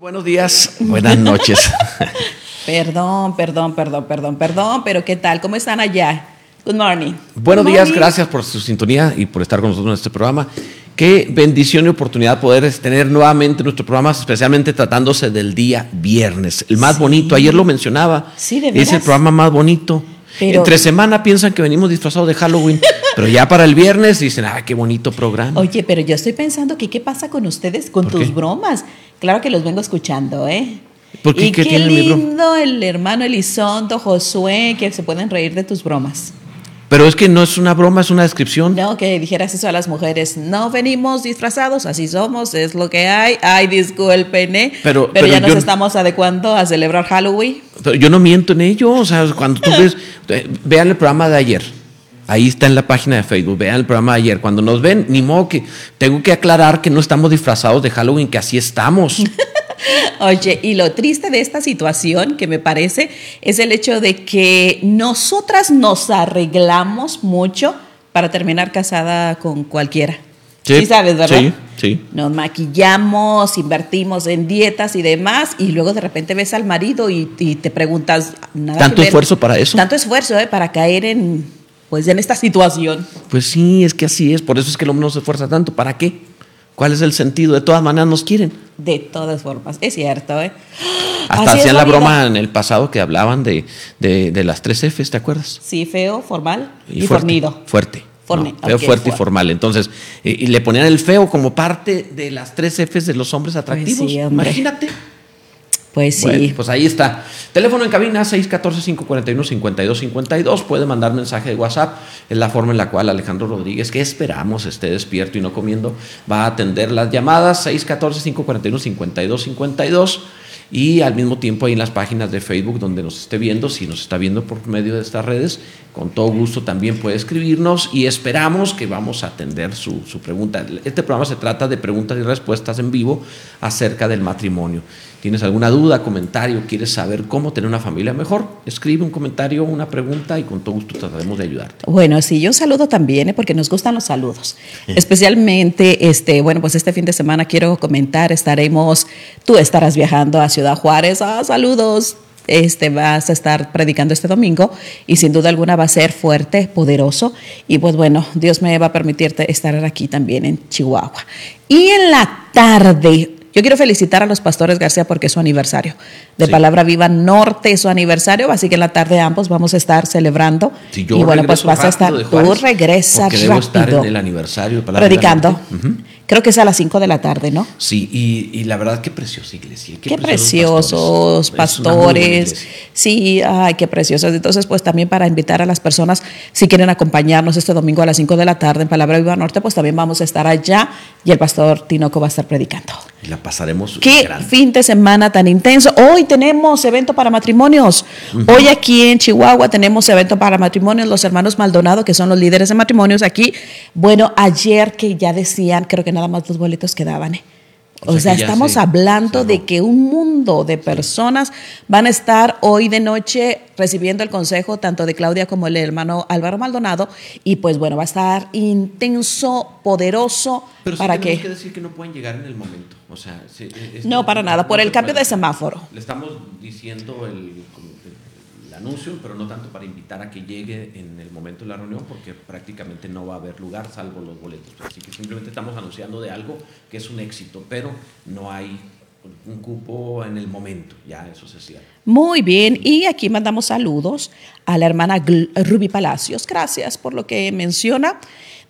Buenos días, buenas noches. perdón, perdón, perdón, perdón, perdón, pero ¿qué tal? ¿Cómo están allá? Good morning. Buenos días, gracias por su sintonía y por estar con nosotros en este programa. Qué bendición y oportunidad poder tener nuevamente nuestro programa, especialmente tratándose del día viernes, el más bonito. Ayer lo mencionaba. Sí, de Es el programa más bonito. Entre semana piensan que venimos disfrazados de Halloween, pero ya para el viernes dicen, ah, qué bonito programa. Oye, pero yo estoy pensando que qué pasa con ustedes, con tus bromas. Claro que los vengo escuchando, ¿eh? ¿Por qué? Y ¿Qué, qué lindo el hermano Elizondo, Josué, que se pueden reír de tus bromas. Pero es que no es una broma, es una descripción. No, que dijeras eso a las mujeres. No venimos disfrazados, así somos, es lo que hay. Ay, disculpen, ¿eh? Pero, pero, ya nos estamos adecuando a celebrar Halloween. Pero yo no miento en ello. O sea, cuando tú ves, eh, vean el programa de ayer. Ahí está en la página de Facebook. Vean el programa de ayer. Cuando nos ven, ni modo que tengo que aclarar que no estamos disfrazados de Halloween, que así estamos. Oye, y lo triste de esta situación que me parece es el hecho de que nosotras nos arreglamos mucho para terminar casada con cualquiera. Sí, sabes, ¿verdad? Sí, sí. Nos maquillamos, invertimos en dietas y demás, y luego de repente ves al marido y, te preguntas nada. ¿Tanto esfuerzo para eso? Tanto esfuerzo, ¿eh? Para caer en, pues, en esta situación. Pues sí, es que así es. Por eso es que el hombre no se esfuerza tanto. ¿Para qué? ¿Cuál es el sentido? De todas maneras nos quieren. De todas formas, es cierto. ¿eh? Hasta hacían la, broma en el pasado que hablaban de, de, las tres Fs, ¿te acuerdas? Sí, feo, formal y, fornido. Fuerte. feo, fuerte y formal. Entonces, y, le ponían el feo como parte de las tres Fs de los hombres atractivos. Pues sí, Imagínate. Pues sí. pues ahí está. Teléfono en cabina 614-541-5252. Puede mandar mensaje de WhatsApp. Es la forma en la cual Alejandro Rodríguez, que esperamos esté despierto y no comiendo, va a atender las llamadas 614-541-5252 y al mismo tiempo ahí en las páginas de Facebook donde nos esté viendo, si nos está viendo por medio de estas redes, con todo gusto también puede escribirnos y esperamos que vamos a atender su, su pregunta. Este programa se trata de preguntas y respuestas en vivo acerca del matrimonio tienes alguna duda, comentario, quieres saber cómo tener una familia mejor, escribe un comentario, una pregunta y con todo gusto trataremos de ayudarte. Bueno, sí, yo saludo también, ¿eh? porque nos gustan los saludos. Especialmente, este, bueno, pues este fin de semana quiero comentar, estaremos, tú estarás viajando a Ciudad Juárez. Ah, saludos. Este, vas a estar predicando este domingo y sin duda alguna va a ser fuerte, poderoso y pues bueno, Dios me va a permitirte estar aquí también en Chihuahua. Y en la tarde, yo quiero felicitar a los pastores García porque es su aniversario. De Palabra Viva Norte es su aniversario, así que en la tarde ambos vamos a estar celebrando. y bueno, pues vas a estar, tú regresas rápido. estar en el aniversario de Predicando. Creo que es a las 5 de la tarde, ¿no? Sí, y, la verdad, qué preciosa iglesia. Qué, preciosos pastores. Sí, ay, qué preciosos. Entonces, pues también para invitar a las personas, si quieren acompañarnos este domingo a las 5 de la tarde en Palabra Viva Norte, pues también vamos a estar allá y el pastor Tinoco va a estar predicando. Y la pasaremos. Qué fin de semana tan intenso. Hoy tenemos evento para matrimonios. Hoy aquí en Chihuahua tenemos evento para matrimonios. Los hermanos Maldonado, que son los líderes de matrimonios aquí. Bueno, ayer que ya decían, creo que nada más los boletos quedaban. ¿eh? O, sea, estamos hablando de que un mundo de personas van a estar hoy de noche recibiendo el consejo tanto de Claudia como el hermano Álvaro Maldonado y pues bueno, va a estar intenso, poderoso Pero para que... que decir que no pueden llegar en el momento. O sea, no, para nada, por el cambio de semáforo. Le estamos diciendo el anuncio, pero no tanto para invitar a que llegue en el momento de la reunión, porque prácticamente no va a haber lugar salvo los boletos. Así que simplemente estamos anunciando de algo que es un éxito, pero no hay un cupo en el momento, ya eso se cierra. Muy bien, y aquí mandamos saludos a la hermana Ruby Palacios. Gracias por lo que menciona.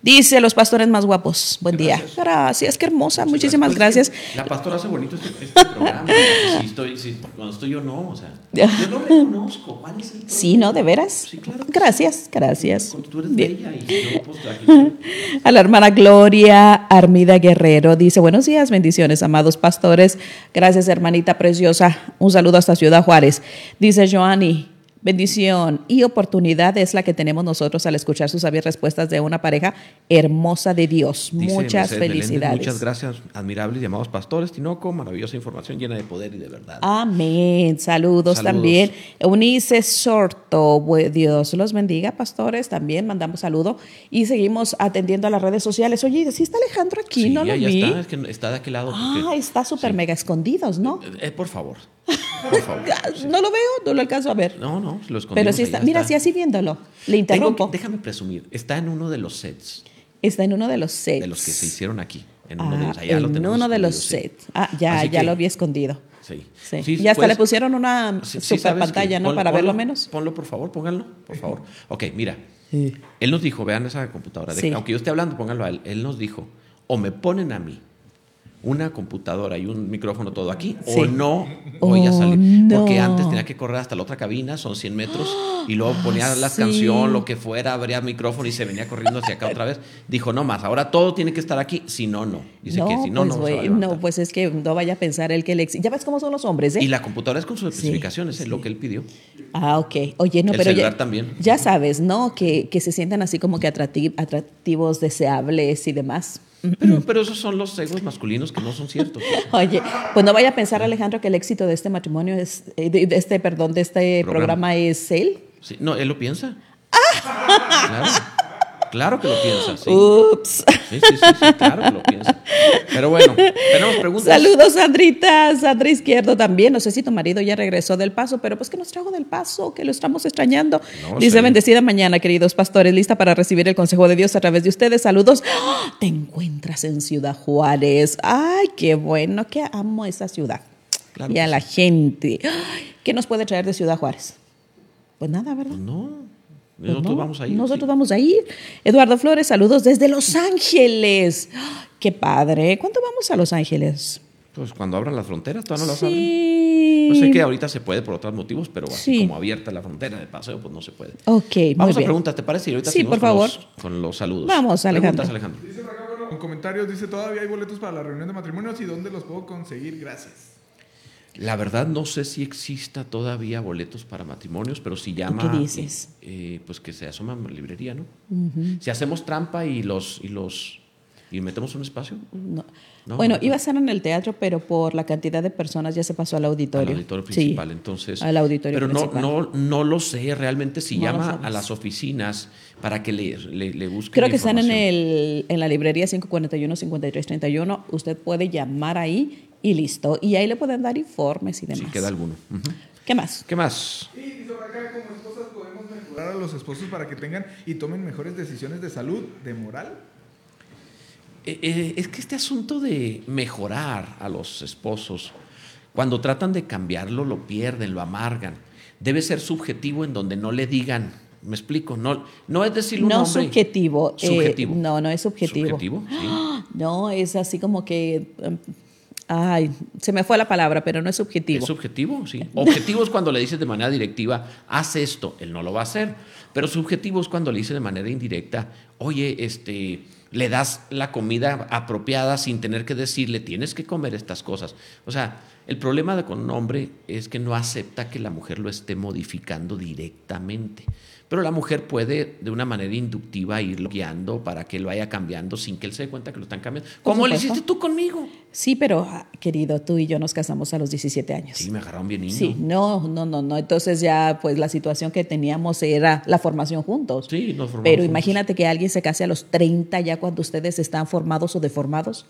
Dice los pastores más guapos. Buen día. Gracias, qué hermosa. Muchísimas gracias. La pastora hace bonito este, este programa. si estoy, si, cuando estoy yo no, o sea, yo no reconozco. ¿Cuál es el Sí, ¿no? ¿De veras? Sí, claro. Gracias, gracias. Cuando tú eres bella y yo, pues, A la hermana Gloria Armida Guerrero dice, buenos días, bendiciones, amados pastores. Gracias, hermanita preciosa. Un saludo hasta Ciudad Juárez. Dice Joanny, bendición y oportunidad es la que tenemos nosotros al escuchar sus sabias respuestas de una pareja hermosa de Dios. Dice Muchas Mercedes felicidades. muchas gracias, admirables y amados pastores. Tinoco, maravillosa información llena de poder y de verdad. Amén. Saludos, Saludos. también. Eunice Sorto, Dios los bendiga, pastores. También mandamos saludo y seguimos atendiendo a las redes sociales. Oye, ¿sí está Alejandro aquí? Sí, no lo ya, ya vi. está, es que está de aquel lado. porque- Ah, está súper Sí. mega escondidos, ¿no? Eh, eh, por favor, por favor. No lo veo, no lo alcanzo a ver. No, no, lo escondimos. Pero sí está. Mira, sí, así viéndolo. Le interrumpo. que- déjame presumir, está en uno de los sets Está en uno de los sets. de los que se hicieron aquí. En uno de Ah, ellos. Allá lo en tenemos uno de los sí. sets. Ah, ya, Así ya que- lo había escondido. Sí. Sí. Sí, y hasta puedes- le pusieron una super que- pantalla, ¿no? pon- Para verlo menos. Ponlo, por favor, pónganlo, por favor. Ok, mira. Él nos dijo, vean esa computadora, de- aunque yo esté hablando, pónganlo a él. Él nos dijo, o me ponen a mí una computadora y un micrófono todo aquí, Sí. o no voy a Oh, salir. no. Porque antes tenía que correr hasta la otra cabina, son 100 metros, y luego ponía la sí. canción, lo que fuera, abría micrófono y se venía corriendo hacia acá otra vez. Dijo, no más, ahora todo tiene que estar aquí, si no, no. Dice no, que si no, pues, no se va a no, pues es que no vaya a pensar él que le ex- Ya ves cómo son los hombres, ¿eh? Y la computadora es con sus especificaciones, es lo que él pidió. Ah, ok. Oye, no, El pero celular ya, también. ya sabes, ¿no? Que, que se sientan así como que atracti- atractivos, deseables y demás. Pero, pero esos son los egos masculinos que no son ciertos. Oye, pues no vaya a pensar Alejandro que el éxito de este matrimonio es, eh, de, de este, perdón, de este programa, Programa. es él. Sí, no, él lo piensa. Claro, claro que lo piensa, sí. Ups. Sí, sí, sí, sí, claro que lo piensa. Pero bueno, tenemos preguntas. Saludos, Sandrita, Sandra Izquierdo también. No sé si tu marido ya regresó del paso, pero pues que nos trajo del paso, que lo estamos extrañando. No Dice, sé. bendecida mañana, queridos pastores, lista para recibir el consejo de Dios a través de ustedes. Saludos. ¡Ah! Te encuentras en Ciudad Juárez. Ay, qué bueno, que amo esa ciudad. Claro y a la gente. ¿Qué nos puede traer de Ciudad Juárez? Pues nada, ¿verdad? No, nosotros no, vamos a ir. Nosotros sí. vamos a ir. Eduardo Flores, saludos desde Los Ángeles. Qué padre. ¿Cuándo vamos a Los Ángeles? Pues cuando abran las fronteras, todavía no las abren. Sí. No sé que ahorita se puede por otros motivos, pero así Sí. como abierta la frontera de paseo, pues no se puede. Ok, muy Vamos a bien. preguntas, ¿te parece? Y ahorita Sí, seguimos por con favor. los- Con los, saludos. Vamos, Alejandro. Preguntas, Alejandro. Dice por acá, bueno, en comentarios dice todavía hay boletos para la reunión de matrimonios y dónde los puedo conseguir. Gracias. La verdad no sé si exista todavía boletos para matrimonios, pero si llama, qué dices? eh, pues que se asoma a librería, ¿no? Si hacemos trampa y los y los y metemos un espacio, No. No, bueno, no. iba a ser en el teatro, pero por la cantidad de personas ya se pasó al auditorio. al auditorio Sí, principal, entonces. al auditorio pero no, principal. no, no lo sé realmente si No llama a las oficinas para que le, le, le busquen Creo que están en, el, en la librería 541-5331. Usted puede llamar ahí y listo. Y ahí le pueden dar informes y demás. Si queda alguno. ¿Qué más? ¿Qué más? Y por acá, como esposas podemos mejorar a los esposos para que tengan y tomen mejores decisiones de salud, de moral. Eh, eh, es que este asunto de mejorar a los esposos, cuando tratan de cambiarlo, lo pierden, lo amargan. Debe ser subjetivo en donde no le digan, me explico, no, no es decir un No hombre. subjetivo. eh, Subjetivo. no, no es subjetivo. Subjetivo, sí. No, es así como que. Ay, se me fue la palabra, pero no es subjetivo. Es subjetivo, sí. Objetivo es cuando le dices de manera directiva, haz esto, él no lo va a hacer. Pero subjetivo es cuando le dices de manera indirecta, oye, este, le das la comida apropiada sin tener que decirle, tienes que comer estas cosas. O sea, el problema de con un hombre es que no acepta que la mujer lo esté modificando directamente. Pero la mujer puede de una manera inductiva irlo guiando para que lo vaya cambiando sin que él se dé cuenta que lo están cambiando. Le supuesto. hiciste tú conmigo. Sí, pero ah, querido, tú y yo nos casamos a los 17 años. Sí, me agarraron bien niño. Sí, no, no, no, no. Entonces ya, pues la situación que teníamos era la formación juntos. Sí, nos formamos Pero juntos. imagínate que alguien se case a los 30 ya cuando ustedes están formados o deformados.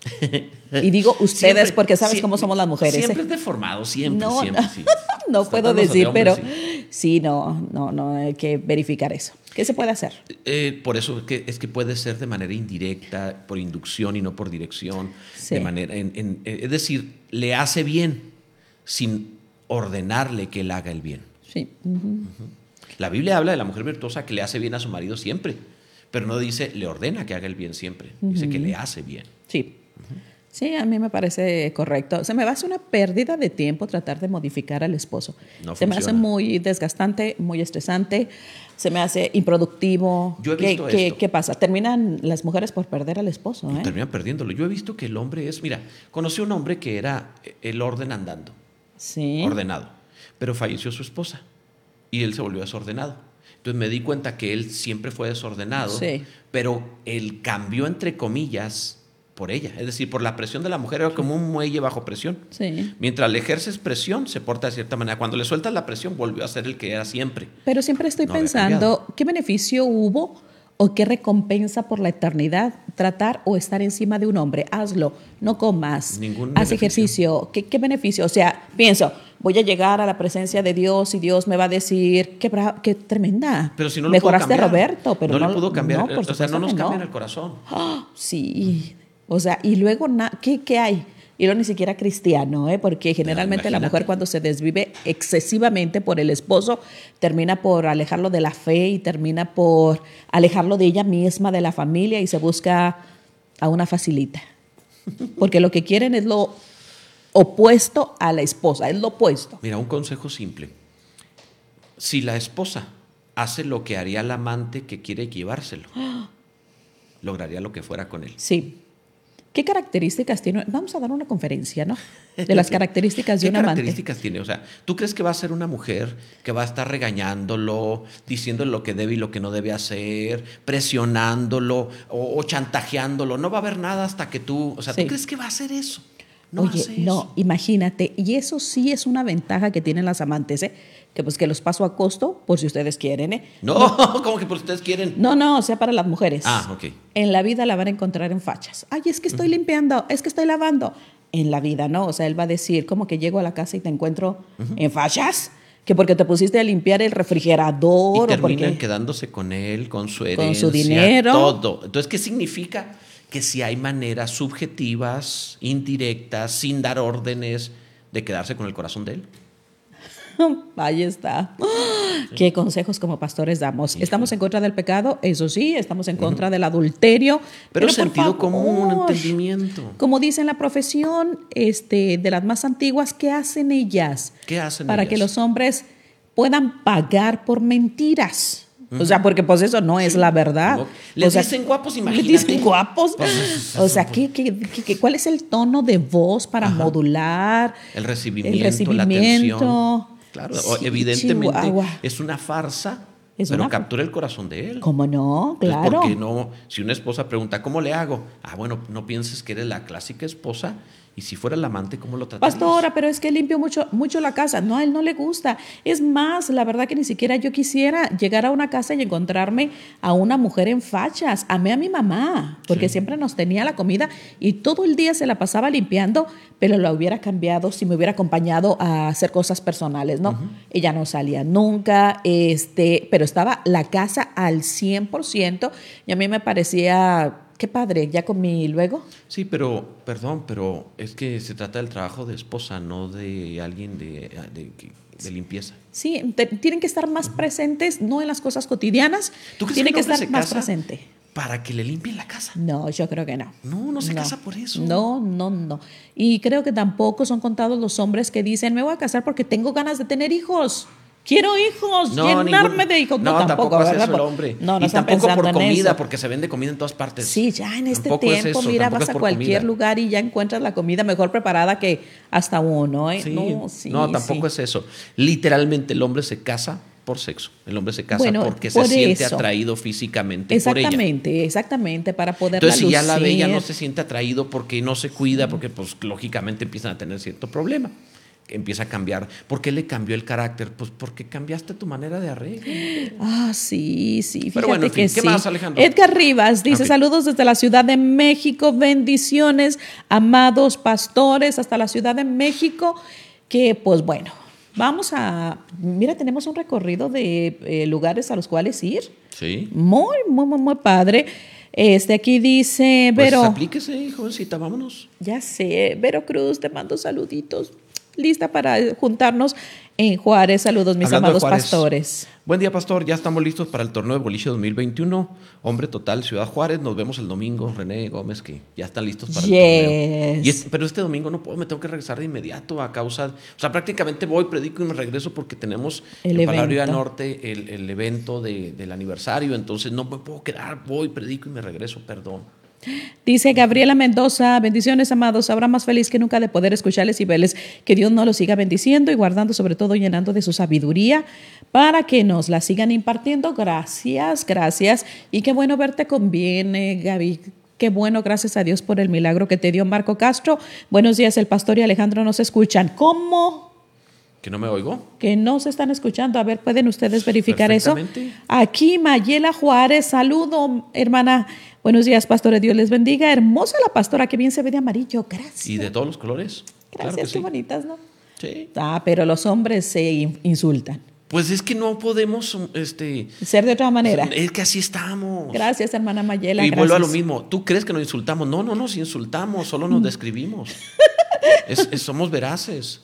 y digo ustedes Siempre- porque sabes cómo somos las mujeres. ¿eh? Siempre es deformado, siempre, no, siempre, no, sí. No puedo de decir, pero sí. sí. no, no, no, hay que verificar eso. ¿Qué se puede hacer? Eh, por eso es que, es que puede ser de manera indirecta, por inducción y no por dirección. Sí. De manera, en- en- eh, es decir, le hace bien sin ordenarle que él haga el bien. Sí. La Biblia habla de la mujer virtuosa que le hace bien a su marido siempre, pero no dice le ordena que haga el bien siempre, dice que le hace bien. Sí. Sí, a mí me parece correcto. Se me va a hacer una pérdida de tiempo tratar de modificar al esposo. No se me hace muy desgastante, muy estresante, se me hace improductivo. Yo he ¿Qué, visto qué- esto. qué pasa? Terminan las mujeres por perder al esposo. ¿eh? Terminan perdiéndolo. Yo he visto que el hombre es, mira, conocí a un hombre que era el orden andando. Sí. ordenado. Pero falleció su esposa. y él se volvió desordenado. Entonces me di cuenta que él siempre fue desordenado, Sí. pero él cambió entre comillas por ella. Es decir, por la presión de la mujer era como un muelle bajo presión. Sí. Mientras le ejerces presión, se porta de cierta manera. Cuando le sueltas la presión, volvió a ser el que era siempre. Pero siempre estoy No pensando, ¿qué beneficio hubo o qué recompensa por la eternidad tratar o estar encima de un hombre? Hazlo, no comas, Ningún haz beneficio. ejercicio. ¿Qué, qué beneficio? O sea, pienso, voy a llegar a la presencia de Dios y Dios me va a decir, qué, tremenda. Pero si no lo Mejoraste cambiar. Roberto, pero no, no, le pudo cambiar. no, por o sea, no nos cambian el corazón. ¡Ah! Sí, o sea, y luego, ¿qué, qué hay? Y no ni siquiera cristiano, ¿eh? porque generalmente la mujer cuando se desvive excesivamente por el esposo, termina por alejarlo de la fe y termina por alejarlo de ella misma, de la familia y se busca a una facilita. Porque lo que quieren es lo opuesto a la esposa, es lo opuesto. Mira, un consejo simple. Si la esposa hace lo que haría el amante que quiere llevárselo, lograría lo que fuera con él. Sí. ¿Qué características tiene? Vamos a dar una conferencia, ¿no? De las características de ¿Qué un amante. características tiene? O sea, ¿tú crees que va a ser una mujer que va a estar regañándolo, diciéndole lo que debe y lo que no debe hacer, presionándolo o, o chantajeándolo? No va a haber nada hasta que tú, o sea, Sí. ¿tú crees que va a hacer eso? No Oye, no, imagínate, y eso sí es una ventaja que tienen las amantes, ¿eh? Que pues que los paso a costo por si ustedes quieren, ¿eh? No, como que por ustedes quieren. No, no, o sea, para las mujeres. Ah, ok. En la vida la van a encontrar en fachas. Ay, es que estoy limpiando, es que estoy lavando. En la vida, ¿no? O sea, él va a decir, como que llego a la casa y te encuentro en fachas, que porque te pusiste a limpiar el Y refrigerador o terminan porque... quedándose con él, con su herencia, Con su dinero. todo. Entonces, ¿qué significa? Que si hay maneras subjetivas, indirectas, sin dar órdenes, de quedarse con el corazón de él. Ahí está. ¿Qué consejos como pastores damos? Estamos en contra del pecado, eso sí, estamos en contra del adulterio. Pero, por sentido común, entendimiento. Como dice en la profesión este, de las más antiguas, ¿qué hacen ellas? ¿Qué hacen Para ellas? que los hombres puedan pagar por mentiras. O sea, porque pues eso no es la verdad. No. Les O sea, dicen guapos, Les imagínate. dicen guapos. Pues, O sea, ¿qué, qué, qué- cuál es el tono de voz para modular? El recibimiento, El la recibimiento. atención. Claro, Sí, evidentemente Chihuahua. es una farsa, Es pero una captura el corazón de él. ¿Cómo no? Entonces, Claro. Porque no, si una esposa pregunta, ¿cómo le hago? Ah, bueno, no pienses que eres la clásica esposa y si fuera el amante, ¿cómo lo tratarías? Pastora, pero es que limpio mucho, mucho la casa. No, a él no le gusta. Es más, la verdad que ni siquiera yo quisiera llegar a una casa y encontrarme a una mujer en fachas. Amé a mi mamá, porque siempre nos tenía la comida y todo el día se la pasaba limpiando, pero la hubiera cambiado si me hubiera acompañado a hacer cosas personales, ¿no? Ella no salía nunca, este, pero estaba la casa al 100% y a mí me parecía, qué padre, ya comí luego. Sí, pero, perdón, pero es que se trata del trabajo de esposa, no de alguien de, de- de limpieza. Sí, te- tienen que estar más presentes, no en las cosas cotidianas. ¿Tú crees Tienen que que estar más presente. para que le limpien la casa? No, yo creo que no. No, no se casa por eso. No, no, no. Y creo que tampoco son contados los hombres que dicen, me voy a casar porque tengo ganas de tener hijos. Quiero hijos, llenarme ningún- de hijos. No, No, tampoco, hace ¿verdad? eso el hombre. No, no y tampoco por comida, porque se vende comida en todas partes. Sí, ya en este Tampoco es tiempo, eso, mira, tampoco vas es a cualquier comida. lugar y ya encuentras la comida mejor preparada que hasta uno. ¿eh? Sí. No, sí, no, tampoco sí. es eso. Literalmente el hombre se casa por sexo. El hombre se casa Bueno, porque se siente atraído físicamente por ella. Exactamente, exactamente, para poder Entonces, si ya la ve, ya no se siente atraído porque no se cuida, porque pues lógicamente empiezan a tener cierto problema. Empieza a cambiar. ¿Por qué le cambió el carácter? Pues porque cambiaste tu manera de arreglo. Ah, sí, sí, fíjate Pero bueno, en fin, que ¿qué sí. más, Alejandro? Edgar Rivas dice Ok. saludos desde la Ciudad de México, bendiciones, amados pastores, hasta la Ciudad de México, que pues bueno, vamos a, mira, tenemos un recorrido de eh, lugares a los cuales ir, Sí. muy, muy, muy, muy padre. Este aquí dice, Pues Vero, aplíquese, jovencita, vámonos. ya sé, Vero Cruz, te mando saluditos, lista para juntarnos en Juárez, saludos mis Hablando amados pastores. Buen día, pastor. Ya estamos listos para el torneo de boliche 2021. Hombre total, Ciudad Juárez. Nos vemos el domingo. René Gómez, que ya están listos para el torneo. Y es- pero este domingo no puedo, me tengo que regresar de inmediato a causa. O sea, prácticamente voy, predico y me regreso porque tenemos El en Palabra. Norte el, el evento de- del aniversario. Entonces no me puedo quedar, voy, predico y me regreso, perdón. Dice Gabriela Mendoza, bendiciones amados, habrá más feliz que nunca de poder escucharles y verles. Que Dios nos los siga bendiciendo y guardando, sobre todo llenando de su sabiduría para que nos la sigan impartiendo. Gracias, gracias. Y qué bueno verte con bien, eh, Gaby. Qué bueno, gracias a Dios por el milagro que te dio Marco Castro. Buenos días, el pastor y Alejandro nos escuchan. ¿Cómo? ¿Que no me oigo? Que no se están escuchando. A ver, ¿pueden ustedes verificar eso? Aquí Mayela Juárez, saludo, hermana. Buenos días, pastores. Dios les bendiga. Hermosa la pastora, que bien se ve de amarillo. Gracias. ¿Y de todos los colores? Gracias, Claro que qué sí. bonitas, ¿no? Sí. Ah, pero los hombres se in- insultan. Pues es que no podemos, este... Ser de otra manera. Es que así estamos. Gracias, hermana Mayela. Y vuelvo a lo mismo. ¿Tú crees que nos insultamos? No, no nos insultamos, solo nos describimos. Es- es- somos veraces.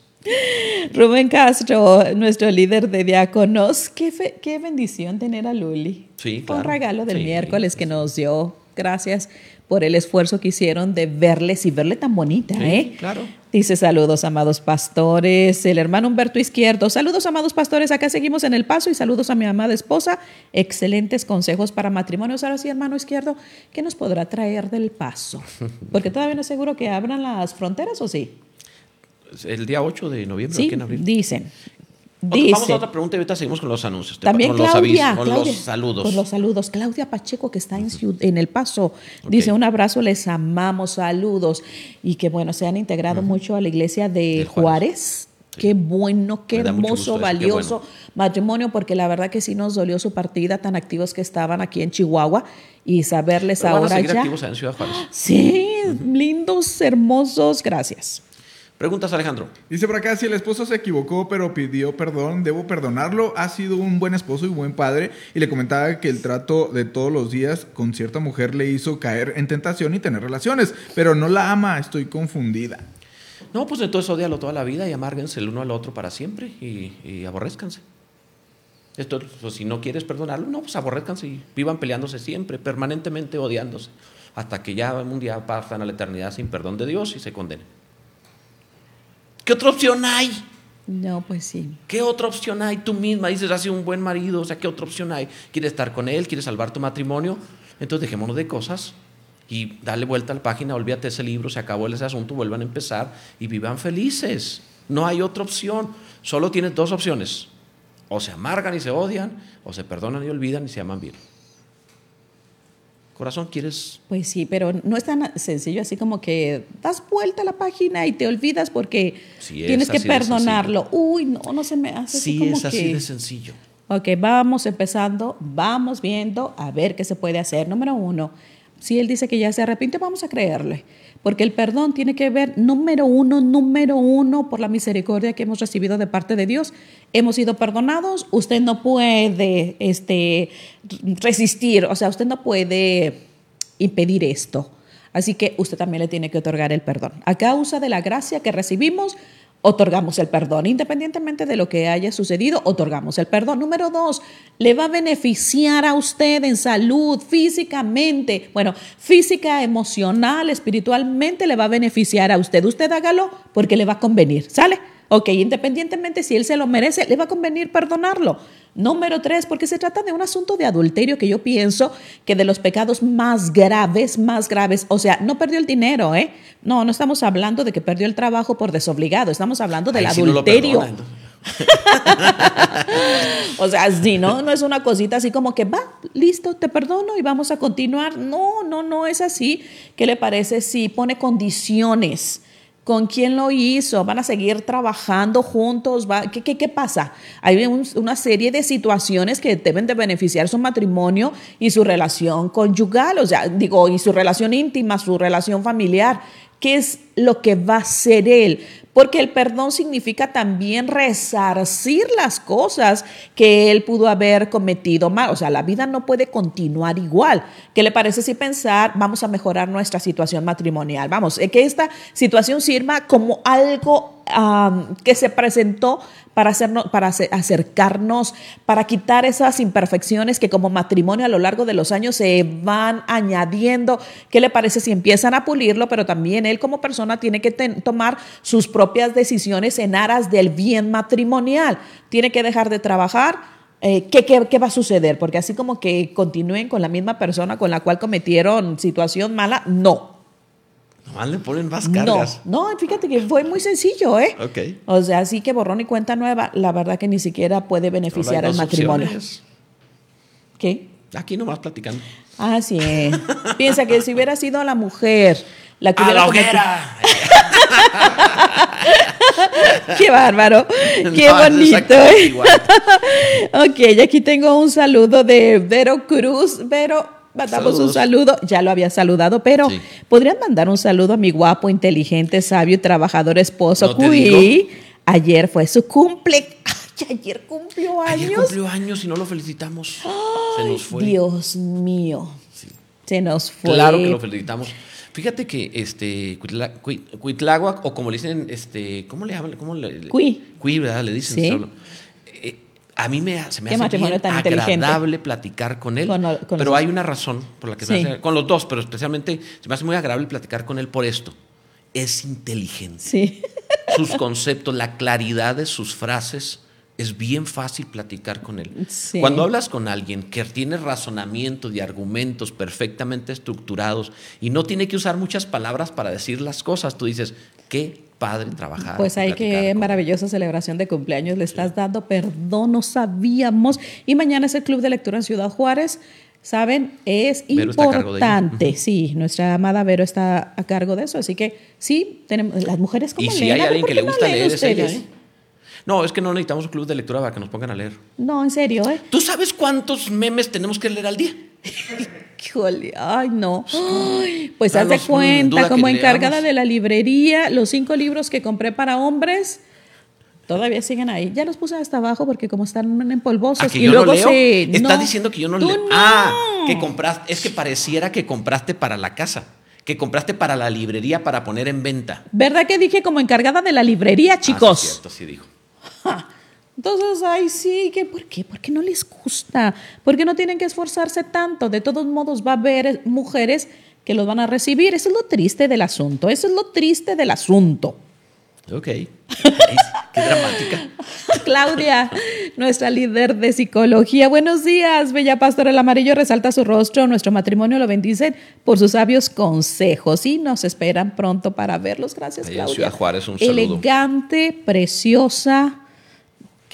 Rubén Castro, nuestro líder de diáconos. Qué, fe- qué bendición tener a Luli. Sí, Fue un claro. regalo del Sí, miércoles que nos dio. Gracias por el esfuerzo que hicieron de verles y verle tan bonita, Sí, ¿eh? claro. Dice saludos, amados pastores. El hermano Humberto Izquierdo. Saludos, amados pastores. Acá seguimos en el paso y saludos a mi amada esposa. Excelentes consejos para matrimonios. Ahora sí, hermano Izquierdo, ¿qué nos podrá traer del paso? Porque todavía no es seguro que abran las fronteras o sí. El día 8 de noviembre, Sí, dicen. Dice. Vamos a otra pregunta y ahorita seguimos con los anuncios. También con los Claudia, avisos, con Claudia, los saludos. Con los saludos. Claudia Pacheco, que está en, Ciud- en El Paso, dice un abrazo, les amamos, saludos. Y que bueno, se han integrado mucho a la iglesia de Juárez. Juárez. Qué bueno, qué hermoso, qué valioso matrimonio, porque la verdad que sí nos dolió su partida, tan activos que estaban aquí en Chihuahua, y saberles Pero van a ahora seguir ya. activos allá en Ciudad Juárez. Sí, lindos, hermosos, gracias. Preguntas, Alejandro. Dice por acá, si el esposo se equivocó pero pidió perdón, debo perdonarlo. Ha sido un buen esposo y buen padre. Y le comentaba que el trato de todos los días con cierta mujer le hizo caer en tentación y tener relaciones. Pero no la ama, estoy confundida. No, pues entonces odialo toda la vida y amárguense el uno al otro para siempre y, y aborrezcanse. Esto, pues, si no quieres perdonarlo, no, pues aborrezcanse y vivan peleándose siempre, permanentemente odiándose, hasta que ya un día partan a la eternidad sin perdón de Dios y se condenen. ¿Qué otra opción hay? No, pues sí. ¿Qué otra opción hay? Tú misma dices, has sido un buen marido, o sea, ¿qué otra opción hay? ¿Quieres estar con él? ¿Quieres salvar tu matrimonio? Entonces dejémonos de cosas y dale vuelta a la página, olvídate de ese libro, se acabó ese asunto, vuelvan a empezar y vivan felices. No hay otra opción. Solo tienes dos opciones. O se amargan y se odian, o se perdonan y olvidan y se aman bien. Corazón, ¿quieres? Pues sí, pero no es tan sencillo así como que das vuelta a la página y te olvidas porque Sí, es tienes que perdonarlo. Uy, no, no se me hace así Sí, como es así que- de sencillo. Ok, vamos empezando, vamos viendo a ver qué se puede hacer. Número uno, si él dice que ya se arrepiente, vamos a creerle. Porque el perdón tiene que ver, número uno, número uno, por la misericordia que hemos recibido de parte de Dios. Hemos sido perdonados, usted no puede este, resistir, o sea, usted no puede impedir esto. Así que usted también le tiene que otorgar el perdón. A causa de la gracia que recibimos, otorgamos el perdón. Independientemente de lo que haya sucedido, otorgamos el perdón. Número dos, le va a beneficiar a usted en salud, físicamente, bueno, física, emocional, espiritualmente, le va a beneficiar a usted. Usted hágalo porque le va a convenir, ¿sale? Ok, independientemente si él se lo merece, le va a convenir perdonarlo. Número tres, porque se trata de un asunto de adulterio que yo pienso que de los pecados más graves, más graves, o sea, no perdió el dinero, ¿eh? No, no estamos hablando de que perdió el trabajo por desobligado, estamos hablando del no lo adulterio. perdona, entonces. O sea, sí, ¿no? No es una cosita así como que va, listo, te perdono y vamos a continuar. No, no, no es así. ¿Qué le parece si pone condiciones? ¿Con quién lo hizo? ¿Van a seguir trabajando juntos? ¿Qué, qué, qué pasa? Hay un- una serie de situaciones que deben de beneficiar su matrimonio y su relación conyugal, o sea, digo, y su relación íntima, su relación familiar. ¿Qué es lo que va a hacer él? Porque el perdón significa también resarcir las cosas que él pudo haber cometido mal. O sea, la vida no puede continuar igual. ¿Qué le parece si pensar, vamos a mejorar nuestra situación matrimonial? Vamos, eh, que esta situación sirva como algo que se presentó para, hacernos, para ace- acercarnos, para quitar esas imperfecciones que como matrimonio a lo largo de los años se van añadiendo. ¿Qué le parece si empiezan a pulirlo? Pero también él como persona tiene que tomar sus propias decisiones en aras del bien matrimonial. Tiene que dejar de trabajar eh, ¿qué, qué, qué va a suceder? Porque así como que continúen con la misma persona con la cual cometieron situación mala, no. Nomás le ponen más cargas. No, no, fíjate que fue muy sencillo, ¿eh? Ok. O sea, así que borrón y cuenta nueva, la verdad que ni siquiera puede beneficiar al matrimonio. opciones. ¿Qué? Aquí nomás platicando. Así es. Piensa que si hubiera sido la mujer la que ¡A hubiera la hoguera! Qué bárbaro, qué No, bonito. ¿eh? ok, y aquí tengo un saludo de Vero Cruz. Vero, mandamos un saludo. Ya lo había saludado, pero Sí. podrían mandar un saludo a mi guapo, inteligente, sabio y trabajador esposo, No. Ayer fue su cumple. Ay, ayer cumplió Ayer años. cumplió años y no lo felicitamos. Se nos fue. Dios mío. Se nos fue. Claro que lo felicitamos. Fíjate que este Cuitláhuac, o como le dicen, este, ¿cómo le llaman? ¿Cómo le, Cui. Cui, ¿verdad? Le dicen. Sí. A mí me, se me hace bien tan agradable platicar con él. Con lo- con pero los- hay una razón por la que se me hace, con los dos, pero especialmente se me hace muy agradable platicar con él por esto. Es inteligente. Sí. Sus conceptos, la claridad de sus frases, es bien fácil platicar con él. Sí. Cuando hablas con alguien que tiene razonamientos y argumentos perfectamente estructurados y no tiene que usar muchas palabras para decir las cosas, tú dices, qué padre trabajar. Pues hay que con- maravillosa celebración de cumpleaños le estás dando, perdón, no sabíamos. Y mañana es el Club de Lectura en Ciudad Juárez. Saben, es Vero importante. Sí, nuestra amada Vero está a cargo de eso. Así que sí, tenemos las mujeres como Y si leen, hay alguien ¿por que le gusta leer, es ella? ¿eh? No, es que no necesitamos un club de lectura para que nos pongan a leer. No, en serio, ¿eh? ¿Tú sabes cuántos memes tenemos que leer al día? Ay, no. Pues Ah, haz de cuenta, como encargada de la librería, los cinco libros que compré para hombres. Todavía siguen ahí. Ya los puse hasta abajo porque como están en polvosos ¿A que y yo luego no leo? se Está no, diciendo que yo no leo. no. Ah, que compraste. Es que pareciera que compraste para la casa. Que compraste para la librería para poner en venta. ¿Verdad que dije como encargada de la librería, Ah, sí, chicos? cierto, sí dijo. Ja. Entonces, ay, sí, que ¿por qué? ¿Por qué no les gusta? ¿Por qué no tienen que esforzarse tanto? De todos modos, va a haber mujeres que los van a recibir. Eso es lo triste del asunto. Eso es lo triste del asunto. Ok. Qué dramática. Claudia, nuestra líder de psicología. Buenos días, Bella Pastor. El amarillo resalta su rostro. Nuestro matrimonio lo bendicen por sus sabios consejos y nos esperan pronto para verlos. Gracias, en Claudia. Ciudad Juárez, un saludo. Elegante, preciosa.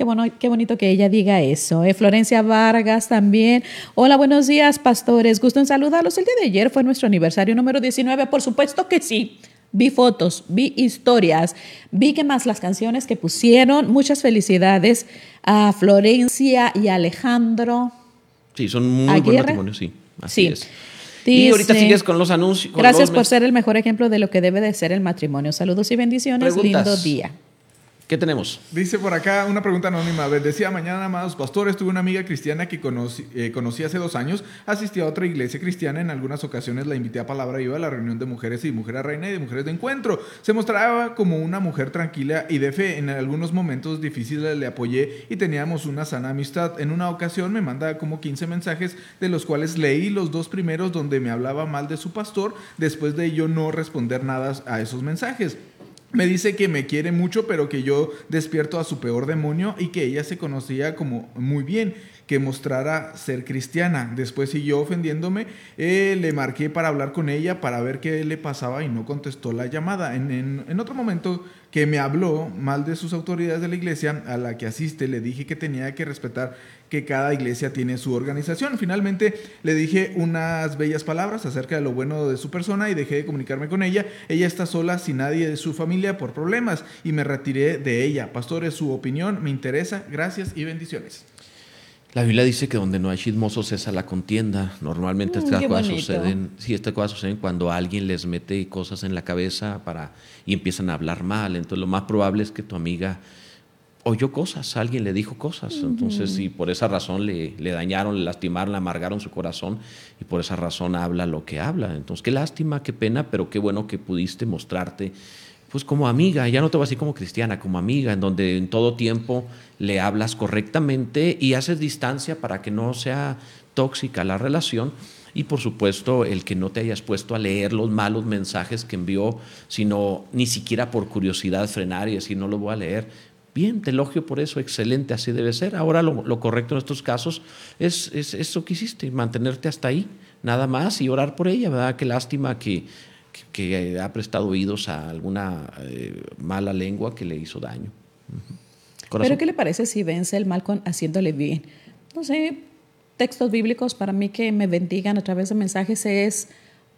Qué, bueno, qué bonito que ella diga eso. ¿eh? Florencia Vargas también. Hola, buenos días, pastores. Gusto en saludarlos. El día de ayer fue nuestro aniversario número 19. Por supuesto que sí. Vi fotos, vi historias, vi que más las canciones que pusieron. Muchas felicidades a Florencia y Alejandro. Sí, son muy Aguirre. buen matrimonio, sí. Así Sí. es. y ahorita sigues con los anuncios. con Gracias los por ser el mejor ejemplo de lo que debe de ser el matrimonio. Saludos y bendiciones. Preguntas. Lindo día. ¿Qué tenemos? Dice por acá una pregunta anónima. Decía mañana, amados pastores, tuve una amiga cristiana que conocí, eh, conocí hace dos años. Asistí a otra iglesia cristiana. En algunas ocasiones la invité a palabra. Iba a la reunión de mujeres y mujeres reina y de mujeres de encuentro. Se mostraba como una mujer tranquila y de fe. En algunos momentos difíciles le apoyé y teníamos una sana amistad. En una ocasión me manda como 15 mensajes, de los cuales leí los dos primeros donde me hablaba mal de su pastor. Después de yo no responder nada a esos mensajes. Me dice que me quiere mucho, pero que yo despierto a su peor demonio y que ella se conocía como muy bien, que mostrara ser cristiana. Después siguió ofendiéndome, eh, le marqué para hablar con ella, para ver qué le pasaba y no contestó la llamada. En, en- en otro momento que me habló mal de sus autoridades de la iglesia a la que asiste, le dije que tenía que respetar que cada iglesia tiene su organización. Finalmente le dije unas bellas palabras acerca de lo bueno de su persona y dejé de comunicarme con ella. Ella está sola sin nadie de su familia por problemas y me retiré de ella. Pastores, su opinión me interesa. Gracias y bendiciones. La Biblia dice que donde no hay chismosos cesa la contienda. Normalmente Mm, estas cosas bonito. suceden, sí, estas cosas suceden cuando alguien les mete cosas en la cabeza para y empiezan a hablar mal. Entonces lo más probable es que tu amiga oyó cosas, alguien le dijo cosas. Entonces, y por esa razón le, le dañaron, le lastimaron, le amargaron su corazón y por esa razón habla lo que habla. Entonces, qué lástima, qué pena, pero qué bueno que pudiste mostrarte pues como amiga, ya no te voy a decir como cristiana, como amiga, en donde en todo tiempo le hablas correctamente y haces distancia para que no sea tóxica la relación. Y por supuesto, el que no te hayas puesto a leer los malos mensajes que envió, sino ni siquiera por curiosidad frenar y decir no lo voy a leer. Bien, te elogio por eso, excelente, así debe ser. Ahora lo, correcto en estos casos es, es, eso que hiciste, mantenerte hasta ahí, nada más, y orar por ella, ¿verdad? Qué lástima que, que, que ha prestado oídos a alguna eh, mala lengua que le hizo daño. Corazón. Pero ¿qué le parece si vence el mal con haciéndole bien? No sé, textos bíblicos para mí que me bendigan a través de mensajes es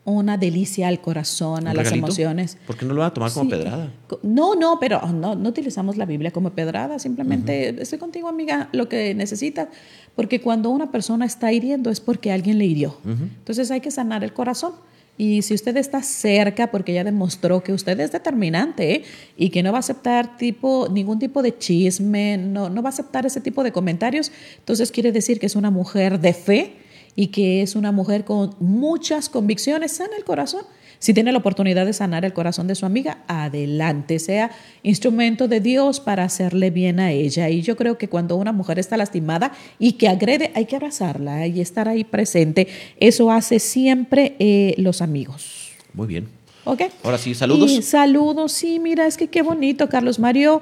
una delicia al corazón, a ¿Un las regalito? emociones. ¿Por qué no lo va a tomar como Sí. pedrada? No, no, pero oh, no, no utilizamos la Biblia como pedrada, simplemente estoy contigo, amiga, lo que necesitas, porque cuando una persona está hiriendo es porque alguien le hirió. Entonces hay que sanar el corazón. Y si usted está cerca, porque ya demostró que usted es determinante ¿eh? y que no va a aceptar tipo, ningún tipo de chisme, no, no va a aceptar ese tipo de comentarios, entonces quiere decir que es una mujer de fe y que es una mujer con muchas convicciones, sana el corazón. Si tiene la oportunidad de sanar el corazón de su amiga, adelante, sea instrumento de Dios para hacerle bien a ella. Y yo creo que cuando una mujer está lastimada y que agrede, hay que abrazarla y estar ahí presente. Eso hace siempre eh, los amigos. Muy bien. ¿Ok? Ahora sí, saludos. Y saludos, sí, mira, es que qué bonito. Carlos Mario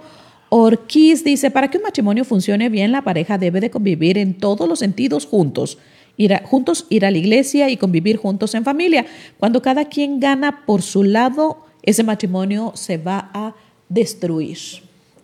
Orquiz dice, para que un matrimonio funcione bien, la pareja debe de convivir en todos los sentidos juntos. Ir a- juntos ir a la iglesia y convivir juntos en familia. Cuando cada quien gana por su lado, ese matrimonio se va a destruir.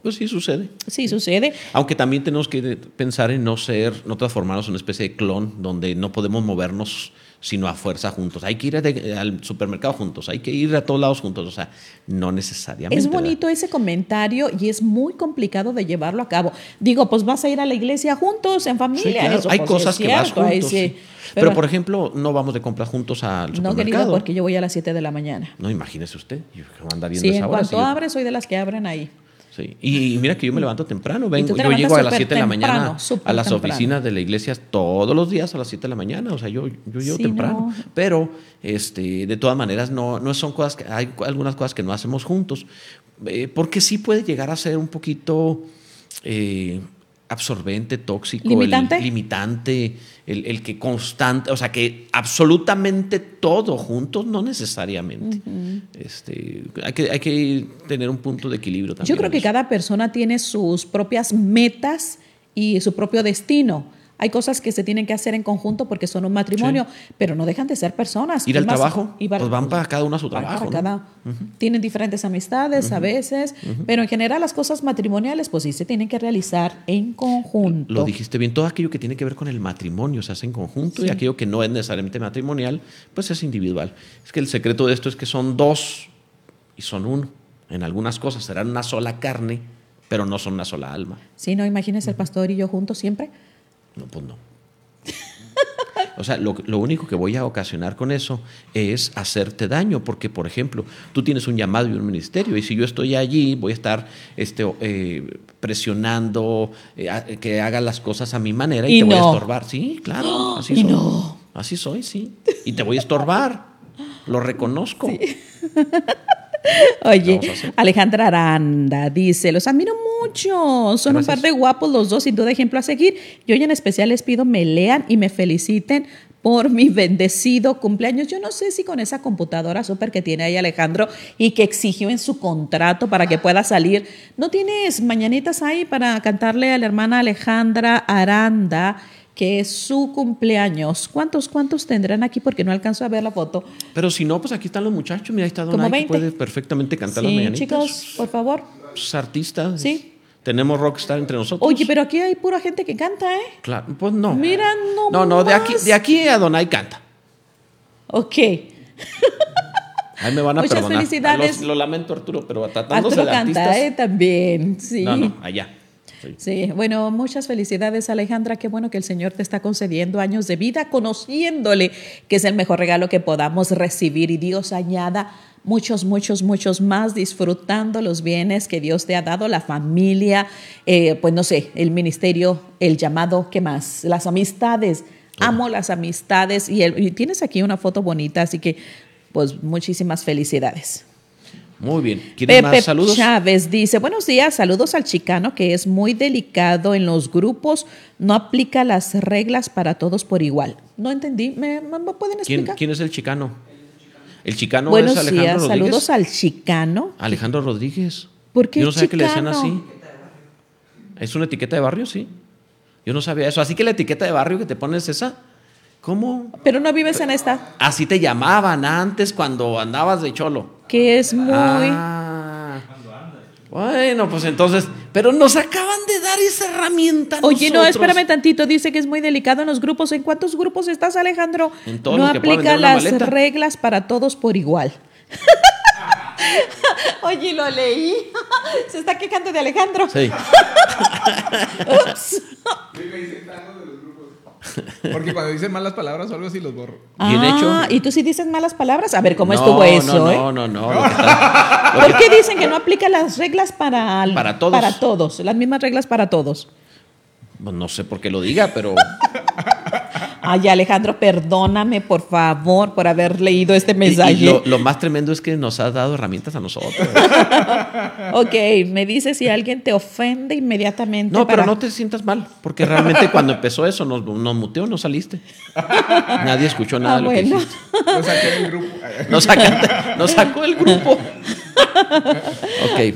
Pues sí, sucede. Sí, sucede. Aunque también tenemos que pensar en no ser, no transformarnos en una especie de clon donde no podemos movernos sino a fuerza juntos. Hay que ir de- al supermercado juntos, hay que ir a todos lados juntos, o sea, no necesariamente. Es ¿verdad? bonito ese comentario y es muy complicado de llevarlo a cabo. Digo, pues vas a ir a la iglesia juntos, en Sí, familia. claro, Eso, hay pues, cosas es que vas cierto, juntos. sí. Pero, por ejemplo, no vamos de compras juntos al no, supermercado. querido, porque yo voy a las 7 de la mañana. No, imagínese usted, yo que voy a andar viendo Sí, esa en hora, cuanto yo- abre, soy de las que abren ahí. Sí. Y, mira que yo me levanto temprano, vengo, te yo llego a las súper 7 de la mañana temprano, a las temprano. oficinas de la iglesia todos los días a las 7 de la mañana, o sea, yo, yo llego Sí, temprano, no. pero este, de todas maneras no, no son cosas que, hay algunas cosas que no hacemos juntos, eh, porque sí puede llegar a ser un poquito eh, absorbente, tóxico, el- ¿Limitante? limitante, el, el que constante, o sea, que absolutamente todo juntos, no necesariamente. este, hay, que, hay que tener un punto de equilibrio también. Yo creo que cada persona tiene sus propias metas y su propio destino. Hay cosas que se tienen que hacer en conjunto porque son un matrimonio, pero no dejan de ser personas. Ir al más, trabajo, y pues van para cada uno a su trabajo. para ¿no? cada- Tienen diferentes amistades a veces, pero en general las cosas matrimoniales pues sí se tienen que realizar en conjunto. Lo dijiste bien, todo aquello que tiene que ver con el matrimonio se hace en conjunto y aquello que no es necesariamente matrimonial, pues es individual. Es que el secreto de esto es que son dos y son uno. En algunas cosas serán una sola carne, pero no son una sola alma. Sí, no, imagínese el pastor y yo juntos siempre. No, pues no. O sea, lo, lo único que voy a ocasionar con eso es hacerte daño, porque, por ejemplo, tú tienes un llamado y un ministerio, y si yo estoy allí, voy a estar este, eh, presionando eh, a- que haga las cosas a mi manera y, Y te voy a estorbar. Sí, claro, así Y soy. no. Así soy, sí. Y te voy a estorbar. Lo reconozco. Oye. Alejandra Aranda dice, los admiro mucho, son un par de guapos los dos, sin duda ejemplo a seguir. Y hoy en especial les pido me lean y me feliciten por mi bendecido cumpleaños. Yo no sé si con esa computadora súper que tiene ahí Alejandro y que exigió en su contrato para que pueda salir, ¿no tienes mañanitas ahí para cantarle a la hermana Alejandra Aranda? Que es su cumpleaños. ¿Cuántos, cuántos tendrán aquí? Porque no alcanzo a ver la foto. Pero si no, pues aquí están los muchachos. Mira, ahí está Donay, que 20. puede perfectamente cantar las Sí, mañanitas. chicos, por favor. Pues, artistas. Sí. Tenemos rockstar entre nosotros. Oye, pero aquí hay pura gente que canta, ¿eh? Claro, pues no. Mira, no No, no, de aquí, de aquí a Donay canta. Ok. Ahí me van a Muchas perdonar. felicidades. Lo, lo lamento, Arturo, pero tratándose Arturo de canta, artistas. ¿eh? También, sí. No, no, allá. Sí. Sí, bueno, muchas felicidades Alejandra, qué bueno que el Señor te está concediendo años de vida, conociéndole que es el mejor regalo que podamos recibir y Dios añada muchos, muchos, muchos más disfrutando los bienes que Dios te ha dado, la familia, eh, pues no sé, el ministerio, el llamado, ¿qué más? Las amistades, amo las amistades y, el- y tienes aquí una foto bonita, así que pues muchísimas felicidades. Muy bien. ¿Quieres Pepe más saludos? Chávez dice, buenos días, saludos al chicano que es muy delicado en los grupos, no aplica las reglas para todos por igual. No entendí, ¿me, me pueden ¿Quién, explicar? quién es el chicano? El chicano buenos es Alejandro días, Rodríguez. saludos al chicano. Alejandro Rodríguez. ¿Por qué Yo no sabía que le decían así. ¿Es una etiqueta de barrio? Sí. Yo no sabía eso. Así que la etiqueta de barrio que te pones esa, ¿cómo? Pero no vives en esta, Así te llamaban antes cuando andabas de cholo. Que es muy... Ah. Bueno, pues entonces, pero nos acaban de dar esa herramienta. Oye, no, espérame tantito, dice que es muy delicado en los grupos. ¿En cuántos grupos estás, Alejandro? En todos no los que pueda aplica las maleta. reglas para todos por igual. Oye, lo leí. Se está quejando de Alejandro. Sí. Ups. Porque cuando dicen malas palabras o algo así los borro. Bien ah, hecho. ¿y tú sí dices malas palabras? A ver, ¿cómo No, estuvo eso, no, eh? No, no, no. lo que está- lo ¿Por que- qué dicen que no aplica las reglas para, Para todos. Para todos, las mismas reglas para todos. Pues no sé por qué lo diga, pero Ay, Alejandro, perdóname, por favor, por haber leído este y- y mensaje. lo, lo más tremendo es que nos has dado herramientas a nosotros. Ok, me dice si alguien te ofende inmediatamente. No, pero no te sientas mal, porque realmente cuando empezó eso nos, nos muteó, no saliste. Nadie escuchó nada Ah, de lo que bueno. dijiste. Lo saqué del grupo. Nos, nos sacó el grupo.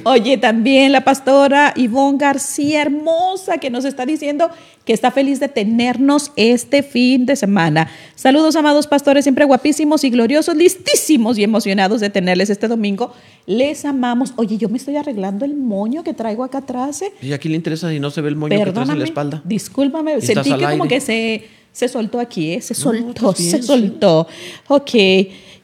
Oye, también la pastora Ivonne García, hermosa, que nos está diciendo que está feliz de tenernos este fin de semana. Saludos, amados pastores, siempre guapísimos y gloriosos, listísimos y emocionados de tenerles este domingo. Les amamos. Oye, yo me estoy arreglando el moño que traigo acá atrás. ¿eh? Y aquí le interesa si no se ve el moño que traes en Perdóname, la espalda. discúlpame, sentí que como que se, se soltó aquí, ¿eh? se No, soltó, bien, se sí. soltó. Ok,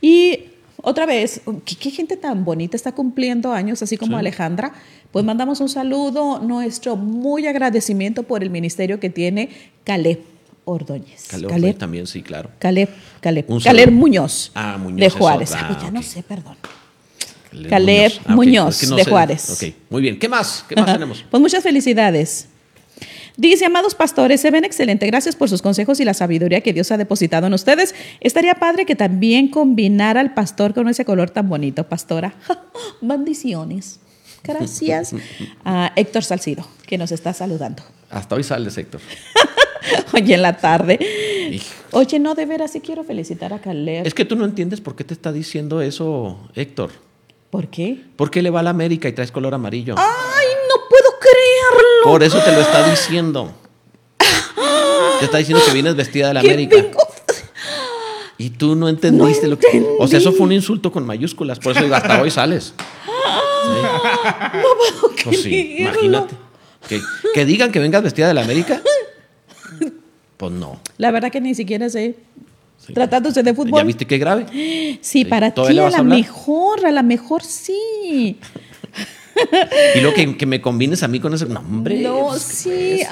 y otra vez, ¿qué, qué gente tan bonita está cumpliendo años, así como Sí. Alejandra. Pues mandamos un saludo, nuestro muy agradecimiento por el ministerio que tiene Caleb Ordóñez. Caleb, Caleb, también, sí, claro. Caleb, Caleb, Caleb. Muñoz, Ah, Muñoz de Juárez. Ah, Ah, ya no sé, perdón. Caleb Caleb Ah, Muñoz, es que no de sé. Juárez. Ok, muy bien. ¿Qué más? ¿Qué más tenemos? Pues muchas felicidades. Dice, amados pastores, se ven excelente. Gracias por sus consejos y la sabiduría que Dios ha depositado en ustedes. Estaría padre que también combinara al pastor con ese color tan bonito, pastora. Bendiciones. Gracias. A Héctor Salcido, que nos está saludando. Hasta hoy sale, Héctor. Hoy en la tarde. Oye, no, de veras, sí quiero felicitar a Caleb. Es que tú no entiendes por qué te está diciendo eso, Héctor. ¿Por qué? ¿Por qué le va a la América y traes color amarillo? ¡Ay, no puedo Por eso te lo está diciendo. Te está diciendo que vienes vestida de la América. vengo- Y tú no entendiste No lo que. O sea, eso fue un insulto con mayúsculas. Por eso digo, hasta hoy sales. No puedo Pues sí, imagínate. Que, que digan que vengas vestida de la América. Pues no. La verdad que ni siquiera sé. Sí. Tratándose de ¿Ya fútbol. viste qué grave? Sí, Sí, para ¿todavía ti a la mejor, a la mejor sí. Y luego que, que me combines a mí con ese. No, hombre. no, pues, ¿qué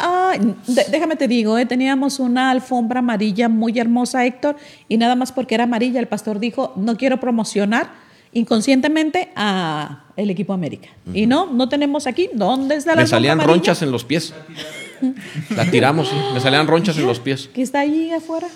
sí. de- déjame te digo, eh, teníamos una alfombra amarilla muy hermosa, Héctor, y nada más porque era amarilla, el pastor dijo, no quiero promocionar inconscientemente a el equipo América. Y no, no tenemos aquí. ¿Dónde está la Me alfombra salían amarilla? ronchas en los pies. La tiramos, sí. Me salían ronchas en los pies. que está ahí afuera.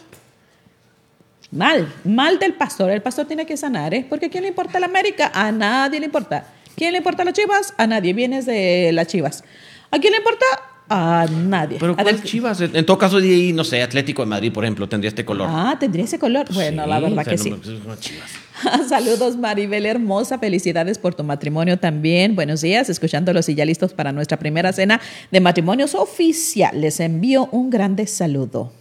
Mal, mal del pastor. El pastor tiene que sanar, ¿eh? Porque ¿a quién le importa la América? A nadie le importa. ¿Quién le importa las chivas? A nadie. Vienes de las chivas. ¿A quién le importa? A nadie. Pero A ¿cuál del- chivas? En todo caso, de no sé, Atlético de Madrid, por ejemplo, tendría este color. Ah, tendría ese color. Bueno, la verdad que sí. chivas. Saludos Maribel hermosa, felicidades por tu matrimonio también. Buenos días, escuchándolos y ya listos para nuestra primera cena de matrimonios oficial. Les envío un grande saludo.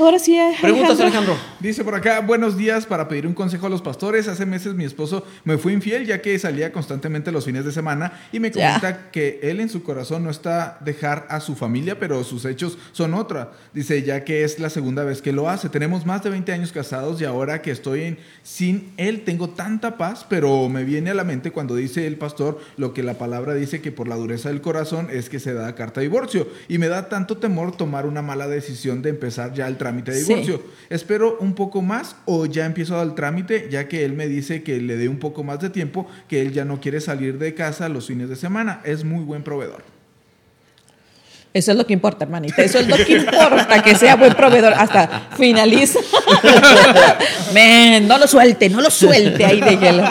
Ahora sí, Preguntas, Alejandro. Dice por acá, buenos días para pedir un consejo a los pastores. Hace meses mi esposo me fue infiel ya que salía constantemente los fines de semana y me comenta que él en su corazón no está dejar a su familia, pero sus hechos son otra. Dice, ya que es la segunda vez que lo hace. Tenemos más de 20 años casados y ahora que estoy en, sin él tengo tanta paz, pero me viene a la mente cuando dice el pastor lo que la palabra dice que por la dureza del corazón es que se da carta de divorcio y me da tanto temor tomar una mala decisión de empezar ya el trámite de Sí. divorcio. Espero un poco más o ya empiezo el trámite, ya que él me dice que le dé un poco más de tiempo, que él ya no quiere salir de casa los fines de semana. Es muy buen proveedor. Eso es lo que importa, hermanita. Eso es lo que importa, que sea buen proveedor. Hasta finaliza. Men, no lo suelte, no lo suelte ahí de hielo.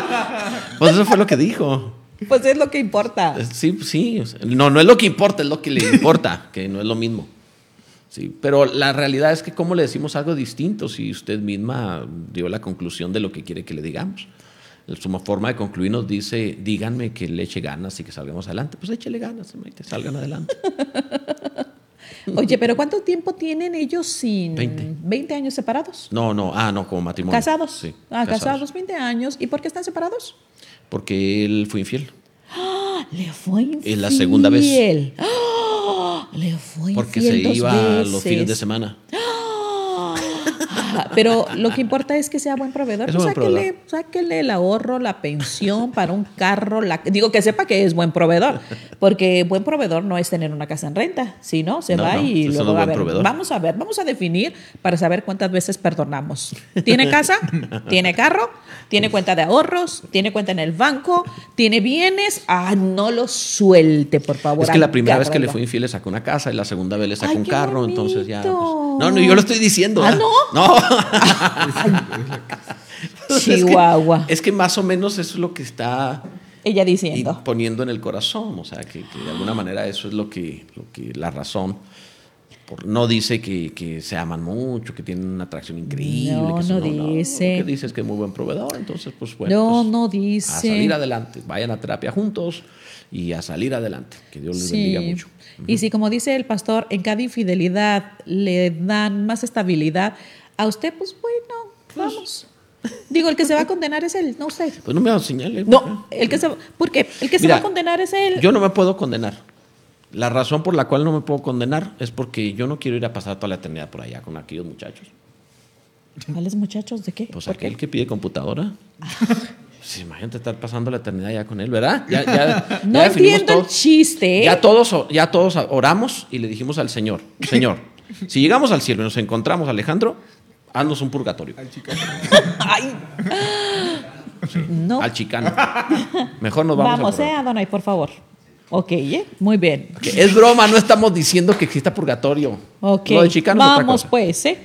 Pues eso fue lo que dijo. Pues es lo que importa. Sí, sí. No, no es lo que importa, es lo que le importa, que no es lo mismo. Sí, pero la realidad es que cómo le decimos algo distinto si usted misma dio la conclusión de lo que quiere que le digamos. su forma de concluir nos dice, díganme que le eche ganas y que salgamos adelante. Pues échele ganas, salgan adelante. Oye, pero ¿cuánto tiempo tienen ellos sin 20. 20 años separados? No, no, ah, no, como matrimonio. Casados. Sí, ah, casados. 20 años. ¿Y por qué están separados? Porque él fue infiel. ¡Ah! Le fue infiel. Es la segunda vez. ¡Ah! Le fue Porque se iba veces. los fines de semana. Pero lo que importa es que sea buen proveedor. Es Pues buen sáquele, sáquele el ahorro, la pensión para un carro. La, digo que sepa que es buen proveedor. Porque buen proveedor no es tener una casa en renta. Si no, se No, va no, y no luego va a ver. proveedor. Vamos a ver, vamos a definir para saber cuántas veces perdonamos. ¿Tiene casa? ¿Tiene carro? ¿Tiene cuenta de ahorros? ¿Tiene cuenta en el banco? ¿Tiene bienes? Ah, no lo suelte, por favor. Es que la primera vez que le fue infiel le sacó una casa y la segunda vez le sacó un carro, entonces ya. pues, no, no, yo lo estoy diciendo. Ah, ¿verdad? ¿no? No. Es que- Chihuahua. Es que, más o menos eso es lo que está Ella diciendo. poniendo en el corazón. O sea, que, que de alguna manera eso es lo que, lo que la razón. por- no dice que, que se aman mucho, que tienen una atracción increíble. No, que se- no dice. Lo que dice es que es muy buen proveedor. Entonces, pues bueno. No, pues, no A dice. salir adelante. Vayan a terapia juntos y a salir adelante. Que Dios les bendiga mucho. Y si, como dice el pastor, en cada infidelidad le dan más estabilidad a usted, pues bueno, vamos. Digo, el que se va a condenar es él, no usted. Pues no me hagas señales. No, el que se, ¿por qué? El que se va a condenar es él. Yo no me puedo condenar. La razón por la cual no me puedo condenar es porque yo no quiero ir a pasar toda la eternidad por allá con aquellos muchachos. ¿Cuáles muchachos? ¿De qué? Pues ¿Por aquel qué? que pide computadora. Sí, imagínate estar pasando la eternidad ya con él, ¿verdad? Ya, ya, No ya entiendo el chiste. ¿eh? Ya todos, ya todos oramos y le dijimos al Señor, Señor, si llegamos al cielo y nos encontramos a Alejandro, haznos un purgatorio. Al chicano. Ay. No. Al chicano. Mejor nos vamos, Vamos, al eh, Adonai, por favor. Ok, ¿eh? Muy bien. Es broma, no estamos diciendo que exista purgatorio. Ok. Lo de chicano es otra Vamos, cosa. pues, ¿eh?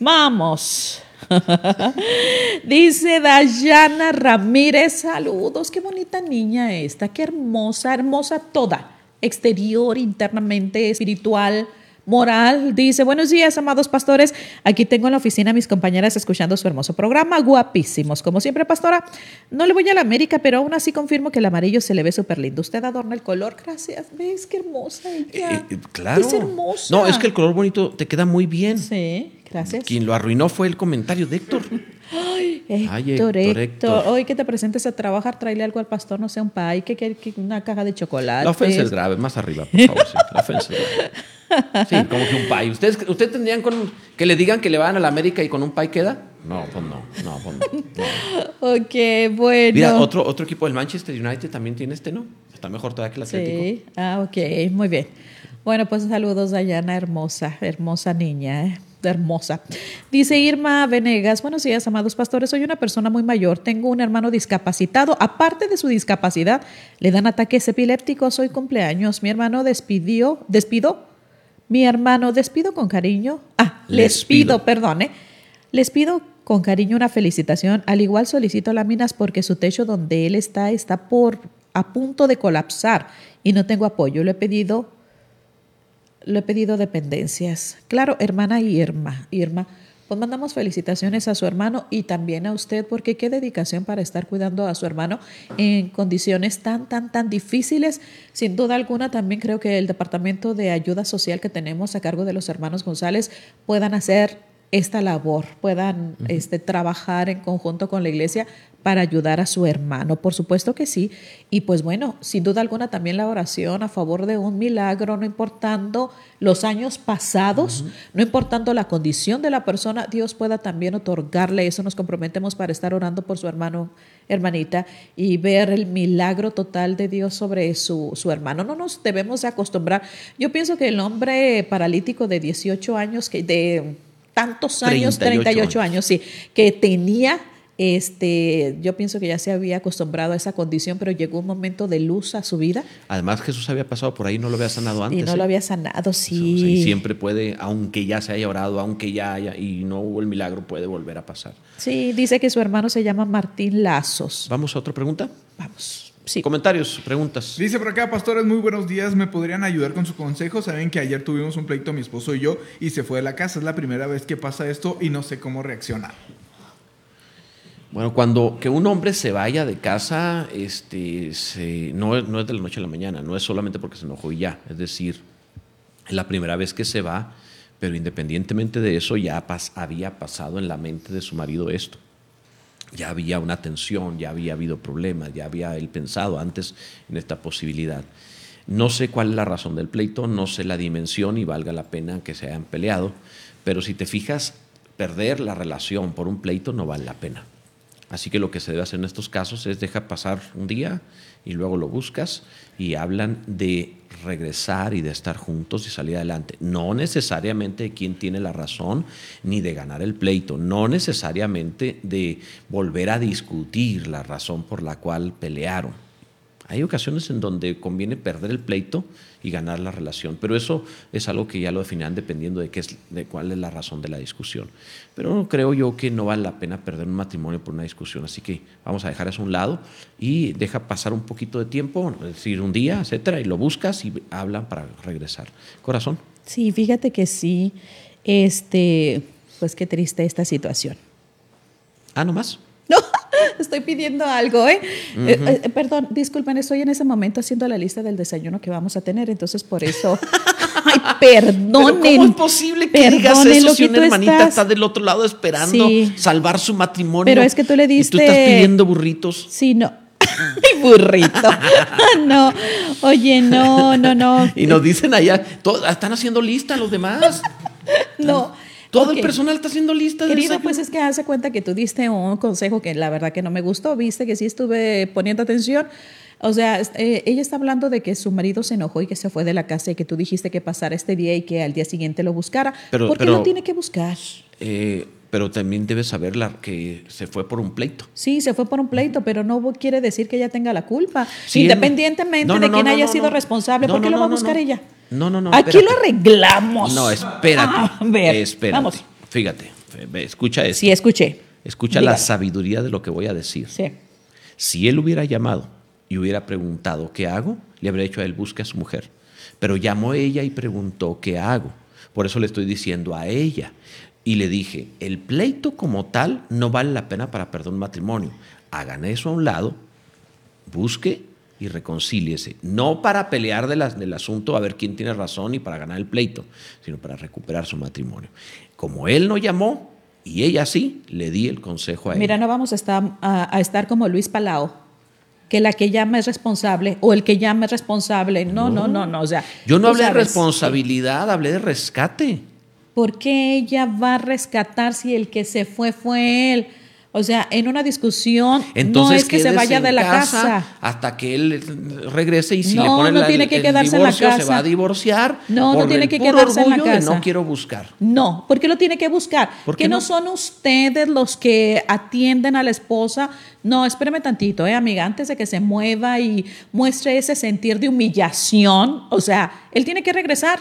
Vamos. Dice Dayana Ramírez, saludos, qué bonita niña esta, qué hermosa, hermosa toda, exterior, internamente, espiritual, moral. Dice, buenos días, amados pastores, aquí tengo en la oficina a mis compañeras escuchando su hermoso programa, guapísimos. Como siempre, pastora, no le voy a la América, pero aún así confirmo que el amarillo se le ve súper lindo. Usted adorna el color, gracias. ¿Ves qué hermosa ella? Eh, eh, claro. Es hermosa. No, es que el color bonito te queda muy bien. Sí, gracias. Quien lo arruinó fue el comentario de Héctor. Ay, Ay, Héctor, Héctor, Héctor, Héctor. Hoy que te presentes a trabajar, tráele algo al pastor, no sé, un pay, que, que- que una caja de chocolate. La ofensa es grave, más arriba, por favor. Sí, la ofensa es grave. Sí, como que un pay. ¿Ustedes, ¿Ustedes tendrían con, que le digan que le van a la América y con un pay queda? No, pues no, no, pues no. no. Ok, bueno. Mira, otro, otro equipo del Manchester United también tiene este, ¿no? Está mejor todavía que el Atlético. Sí, ah, ok, muy bien. Bueno, pues saludos, Dayana, hermosa, hermosa niña, ¿eh? hermosa. Dice Irma Venegas, buenos días, amados pastores, soy una persona muy mayor, tengo un hermano discapacitado, aparte de su discapacidad, le dan ataques epilépticos, hoy cumpleaños, mi hermano despidió, despido, mi hermano despido con cariño, ah, les, Les pido, pido. perdone, les pido con cariño una felicitación, al igual solicito láminas porque su techo donde él está está por a punto de colapsar y no tengo apoyo, lo he pedido le he pedido dependencias. Claro, hermana Irma, Irma, pues mandamos felicitaciones a su hermano y también a usted, porque qué dedicación para estar cuidando a su hermano en condiciones tan, tan, tan difíciles. Sin duda alguna, también creo que el Departamento de Ayuda Social que tenemos a cargo de los hermanos González puedan hacer esta labor, puedan este, trabajar en conjunto con la iglesia para ayudar a su hermano. Por supuesto que sí. Y pues bueno, sin duda alguna también la oración a favor de un milagro, no importando los años pasados, no importando la condición de la persona, Dios pueda también otorgarle eso. Nos comprometemos para estar orando por su hermano, hermanita, y ver el milagro total de Dios sobre su, su hermano. No nos debemos de acostumbrar. Yo pienso que el hombre paralítico de 18 años, que de tantos años, 38 38 años, sí, que tenía, este, yo pienso que ya se había acostumbrado a esa condición, pero llegó un momento de luz a su vida Además, Jesús había pasado por ahí, no lo había sanado antes. y no ¿eh? lo había sanado, O sea, sí. y siempre puede, aunque ya se haya orado, aunque ya haya, y no hubo el milagro, puede volver a pasar. Sí, dice que su hermano se llama Martín Lazos. Vamos a otra pregunta. Vamos, sí. Comentarios, preguntas. Dice por acá, pastores, muy buenos días. ¿Me podrían ayudar con su consejo? Saben que ayer tuvimos un pleito mi esposo y yo y se fue de la casa. Es la primera vez que pasa esto y no sé cómo reaccionar. Bueno, cuando que un hombre se vaya de casa, este, se- no, no es de la noche a la mañana, no es solamente porque se enojó y ya. Es decir, es la primera vez que se va, pero independientemente de eso ya pas- había pasado en la mente de su marido esto. Ya había una tensión, ya había habido problemas, ya había él pensado antes en esta posibilidad. No sé cuál es la razón del pleito, no sé la dimensión y valga la pena que se hayan peleado, pero si te fijas, perder la relación por un pleito no vale la pena. Así que lo que se debe hacer en estos casos es dejar pasar un día y luego lo buscas y hablan de regresar y de estar juntos y salir adelante. No necesariamente de quién tiene la razón ni de ganar el pleito, no necesariamente de volver a discutir la razón por la cual pelearon. Hay ocasiones en donde conviene perder el pleito y ganar la relación, pero eso es algo que ya lo definirán dependiendo de, qué es, de cuál es la razón de la discusión. Pero creo yo que no vale la pena perder un matrimonio por una discusión, así que vamos a dejar eso a un lado y deja pasar un poquito de tiempo, es decir, un día, etcétera, y lo buscas y hablan para regresar. Corazón. Sí, fíjate que sí. Este, pues qué triste esta situación. Ah, no más. Estoy pidiendo algo, ¿eh? Eh, eh, perdón, disculpen, estoy en ese momento haciendo la lista del desayuno que vamos a tener, entonces por eso. Ay, perdonen. Pero ¿Cómo es posible que digas eso si una hermanita estás- está del otro lado esperando Sí. salvar su matrimonio? Pero es que tú le Y tú diste- estás pidiendo burritos. Sí, no. Burrito. no. Oye, no, no, no. Y nos dicen allá, to- están haciendo lista los demás. No. Todo el personal está haciendo lista. de Querido, pues es que hace cuenta que tú diste un consejo que la verdad que no me gustó, viste que sí estuve poniendo atención. O sea, eh, ella está hablando de que su marido se enojó y que se fue de la casa y que tú dijiste que pasara este día y que al día siguiente lo buscara. Pero- ¿Por qué pero- lo tiene que buscar? Eh, pero también debes saber la, que se fue por un pleito. Sí, se fue por un pleito, pero no quiere decir que ella tenga la culpa. Sí, Independientemente no, no, de quién no, haya sido responsable, ¿por qué lo va a buscar ella? No, no, no, Aquí espérate. lo arreglamos. No, espérate. A ver, espérate. vamos. Fíjate, escucha esto. Sí, escuché. Escucha la sabiduría de lo que voy a decir. Sí. Si él hubiera llamado y hubiera preguntado qué hago, le habría dicho a él busque a su mujer. Pero llamó ella y preguntó qué hago. Por eso le estoy diciendo a ella. Y le dije, el pleito como tal no vale la pena para perder un matrimonio. Hagan eso a un lado, busque y reconcíliese. No para pelear de las- del asunto a ver quién tiene razón y para ganar el pleito, sino para recuperar su matrimonio. Como él no llamó y ella sí, le di el consejo a él. Mira, no vamos a estar, a, a estar como Luis Palao, que la que llama es responsable o el que llama es responsable. No, no, no, no. O sea, Yo no hablé de responsabilidad, hablé de rescate. ¿Por qué ella va a rescatar si el que se fue fue él? O sea, en una discusión Entonces no es que se vaya de la casa. hasta que él regrese y si No, le ponen no la- tiene que el quedarse en la divorcio se casa. va a divorciar. No, no por tiene que quedarse en la casa. no quiero buscar. No, porque lo tiene que buscar. ¿Por que qué no? no? son ustedes los que atienden a la esposa. No, espérame tantito, eh, amiga, antes de que se mueva y muestre ese sentir de humillación. O sea, él tiene que regresar.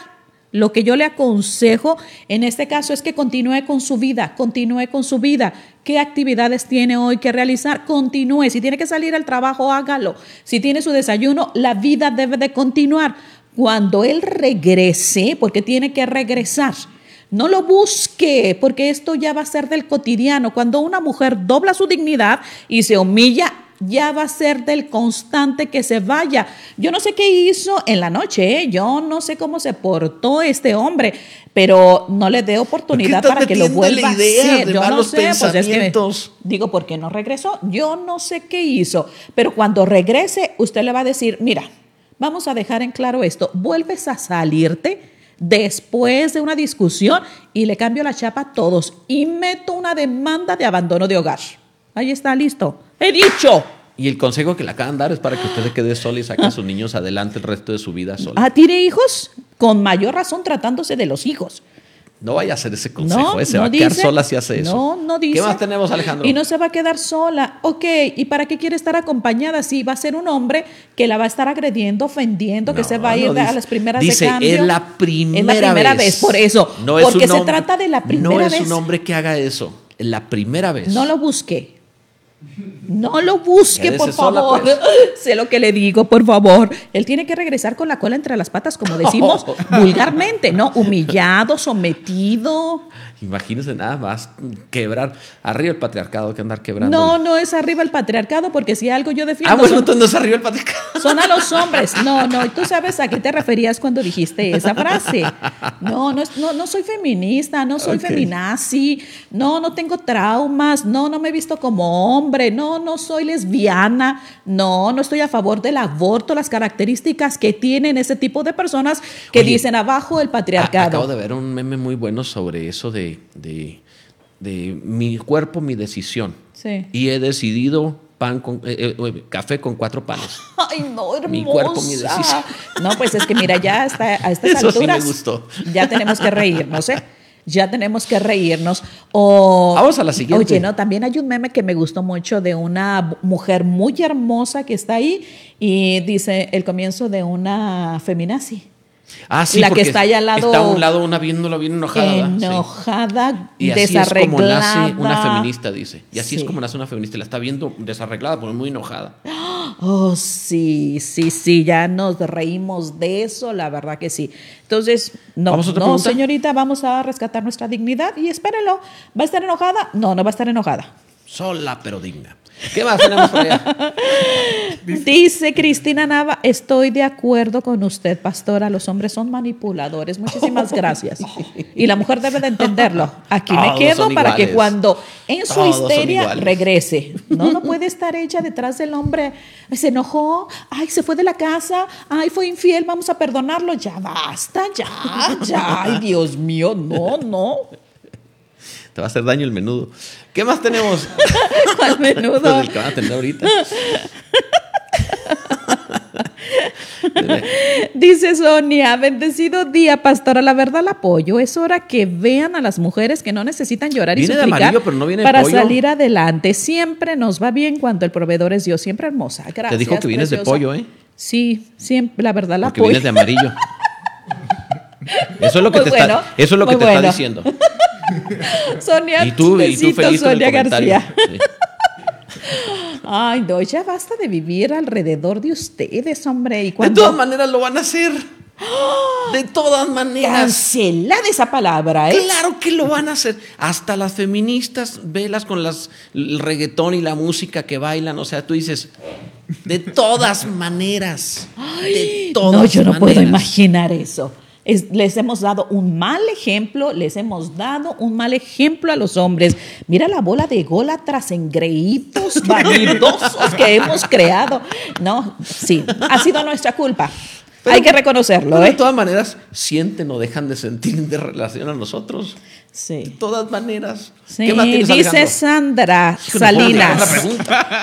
Lo que yo le aconsejo en este caso es que continúe con su vida, continúe con su vida. ¿Qué actividades tiene hoy que realizar? Continúe. Si tiene que salir al trabajo, hágalo. Si tiene su desayuno, la vida debe de continuar. Cuando él regrese, porque tiene que regresar, no lo busque, porque esto ya va a ser del cotidiano. Cuando una mujer dobla su dignidad y se humilla, ya va a ser del constante que se vaya. Yo no sé qué hizo en la noche, ¿eh? yo no sé cómo se portó este hombre, pero no le dé oportunidad para que lo vuelva a hacer. de Yo no sé, pues es que- digo, ¿por qué no regresó? Yo no sé qué hizo, pero cuando regrese, usted le va a decir, mira, vamos a dejar en claro esto, vuelves a salirte después de una discusión y le cambio la chapa a todos y meto una demanda de abandono de hogar. Ahí está, listo. He dicho. Y el consejo que le acaban de dar es para que usted se quede sola y saque a sus niños adelante el resto de su vida sola. Ah, ¿tiene hijos? Con mayor razón tratándose de los hijos. No vaya a hacer ese consejo, No, ¿eh? se no va a quedar dice. sola si hace eso. No, no dice. ¿Qué más tenemos, Alejandro? Y no se va a quedar sola. Ok, ¿y para qué quiere estar acompañada? Sí, va a ser un hombre que la va a estar agrediendo, ofendiendo, que No, se va a ir no, a las primeras dice, de cambio. es la primera Es la primera vez. vez, por eso. No es porque un se hombre- trata de la primera No vez. es un hombre que haga eso. Es la primera vez. No lo busque. No lo busque, Quédese por sola, favor. pues. sé lo que le digo, por favor. Él tiene que regresar con la cola entre las patas, como decimos vulgarmente, ¿no? Humillado, sometido. Imagínense nada más quebrar. Arriba el patriarcado que andar quebrando. No, no es arriba el patriarcado, porque si algo yo defiendo Ah, bueno, son, entonces no es arriba el patriarcado. son a los hombres. No, no, y tú sabes a qué te referías cuando dijiste esa frase. No, no, no, no soy feminista, no soy feminazi, no, no tengo traumas, no, no me he visto como hombre, no, no soy lesbiana, no, no estoy a favor del aborto, las características que tienen ese tipo de personas que Oye, dicen abajo el A- patriarcado. Acabo de ver un meme muy bueno sobre eso de, de, de mi cuerpo, mi decisión. Sí. Y he decidido pan con, eh, eh, café con cuatro panes. Ay, no, hermosa. Mi cuerpo, mi decisión. No, pues es que mira, ya hasta a estas Eso sí me alturas. gustó. Ya tenemos que reírnos, ¿eh? Ya tenemos que reírnos. O, Vamos a la siguiente. Oye, no, también hay un meme que me gustó mucho de una mujer muy hermosa que está ahí y dice el comienzo de una feminazi. Ah, sí, La que está ahí al lado- Está a un lado una viéndolo bien enojada. Enojada, Y así es como desarreglada. nace una feminista, dice. Y así es como nace una feminista. La está viendo desarreglada, pero muy enojada. Oh, sí, sí, sí, ya nos reímos de eso, la verdad que sí. Entonces, no, ¿Vamos a otra no, pregunta? señorita, vamos a rescatar nuestra dignidad y espérenlo. ¿Va a estar enojada? No, no va a estar enojada. Sola, pero digna. ¿Qué más tenemos por allá? Dice Cristina Nava, estoy de acuerdo con usted, pastora, los hombres son manipuladores. Muchísimas gracias. Y la mujer debe de entenderlo. Aquí me quedo para que cuando en su Todos histeria regrese. No, no puede estar ella detrás del hombre. Se enojó, ay, se fue de la casa, ay, fue infiel, vamos a perdonarlo. Ya basta, ya, ya. Ay, Dios mío, no, no. Te va a hacer daño el menudo. ¿Qué más tenemos? Al menudo. Pues el que van a tener ahorita. Dice Sonia, bendecido día, pastora. La verdad la apoyo. Es hora que vean a las mujeres que no necesitan llorar y Viene de suplicar amarillo, pero no viene de para pollo. salir adelante. Siempre nos va bien cuando el proveedor es Dios. Siempre hermosa. Gracias. Te dijo que vienes de pollo, ¿eh? Sí, siempre, la verdad la Porque apoyo. vienes de amarillo. Eso es lo que Muy te bueno, está, eso es lo que te está diciendo. Sonia, Y tú, y tú feliz con el Sonia comentario. García. Sí. Ay, no, ya basta de vivir alrededor de ustedes, hombre. Y De todas maneras lo van a hacer. De todas maneras. cancelada esa palabra, ¿eh? Claro que lo van a hacer. Hasta las feministas, velas con las, el reggaetón y la música que bailan. O sea, tú dices, de todas maneras. de todas No, yo no puedo imaginar eso. Es- les hemos dado un mal ejemplo, les hemos dado un mal ejemplo a los hombres. Mira la bola de gólatras engreídos, vanidosos que hemos creado. No, sí, ha sido nuestra culpa. Pero- Hay que reconocerlo, Pero de ¿eh? todas maneras, sienten o dejan de sentir de relación a nosotros. De Sí. todas maneras. Sí, ¿Qué más tienes, dice Alejandro? Sandra Salinas.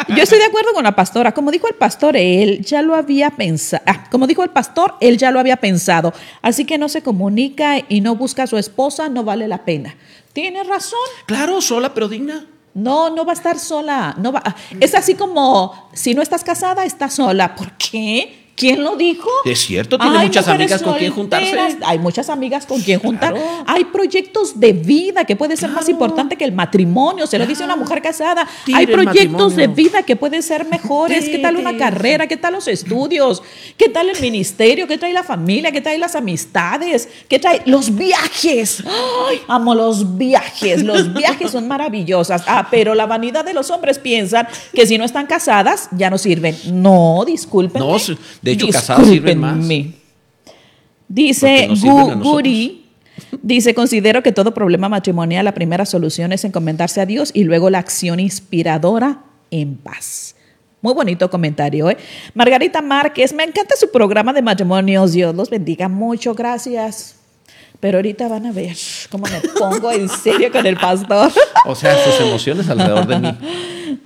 Yo estoy de acuerdo con la pastora. Como dijo el pastor, él ya lo había pensado. como dijo el pastor, él ya lo había pensado. Así que no se comunica y no busca a su esposa, no vale la pena. Tiene razón. Claro, sola pero digna. No, no va a estar sola. No va. Es así como si no estás casada, estás sola. ¿Por qué? ¿Quién lo dijo? Es cierto, tiene muchas amigas con quien juntarse. Hay muchas amigas con quien juntar. Claro. Hay proyectos de vida que puede ser más importante que el matrimonio. Se lo dice una mujer casada. Tire Hay proyectos de vida que pueden ser mejores. ¿Qué tal una carrera? ¿Qué tal los estudios? ¿Qué tal el ministerio? ¿Qué trae la familia? ¿Qué trae las amistades? ¿Qué trae los viajes? ¡Ay! Amo los viajes. Los viajes son maravillosas. Ah, pero la vanidad de los hombres piensan que si no están casadas ya no sirven. No, disculpen. No, sí, de hecho, casadas sirven más. Dice Gu-. Guri, dice, considero que todo problema matrimonial, la primera solución es encomendarse a Dios y luego la acción inspiradora en paz. Muy bonito comentario, ¿eh? Margarita Márquez, me encanta su programa de matrimonios. Dios los bendiga mucho, gracias. Pero ahorita van a ver cómo me pongo en serio con el pastor. O sea, sus emociones alrededor de mí.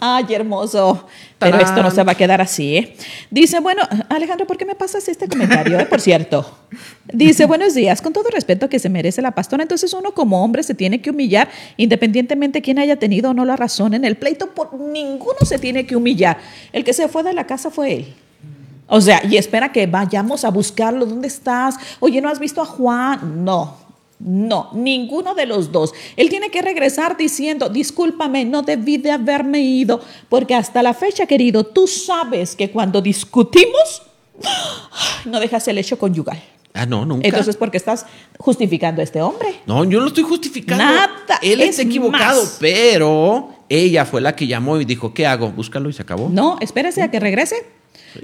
Ay, hermoso. Pero esto no se va a quedar así, ¿eh? Dice, bueno, Alejandro, ¿por qué me pasas este comentario, eh? Por cierto. Dice, buenos días, con todo respeto que se merece la pastora, entonces uno como hombre se tiene que humillar independientemente quién haya tenido o no la razón en el pleito, por ninguno se tiene que humillar. El que se fue de la casa fue él. O sea, y espera que vayamos a buscarlo, ¿dónde estás? Oye, ¿no has visto a Juan? No. No, ninguno de los dos. Él tiene que regresar diciendo, discúlpame, no debí de haberme ido, porque hasta la fecha, querido, tú sabes que cuando discutimos, no dejas el hecho conyugal. Ah, no, nunca. Entonces, ¿por qué estás justificando a este hombre? No, yo no estoy justificando. Nada, Él es está equivocado, más. pero ella fue la que llamó y dijo, ¿qué hago? Búscalo y se acabó. No, espérese a que regrese.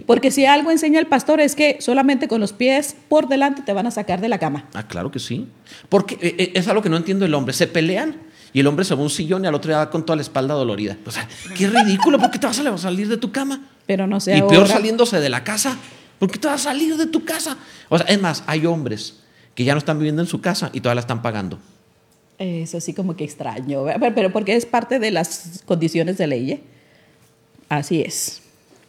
Porque si algo enseña el pastor es que solamente con los pies por delante te van a sacar de la cama. Ah, claro que sí. Porque eh, eh, es algo que no entiendo el hombre. Se pelean y el hombre se va a un sillón y al otro día va con toda la espalda dolorida. O sea, qué ridículo. ¿Por qué te vas a salir de tu cama? Pero no sé Y peor ahora. saliéndose de la casa. ¿Por qué te vas a salir de tu casa? O sea, es más, hay hombres que ya no están viviendo en su casa y todavía la están pagando. Eso sí como que extraño, pero porque es parte de las condiciones de ley. ¿eh? Así es.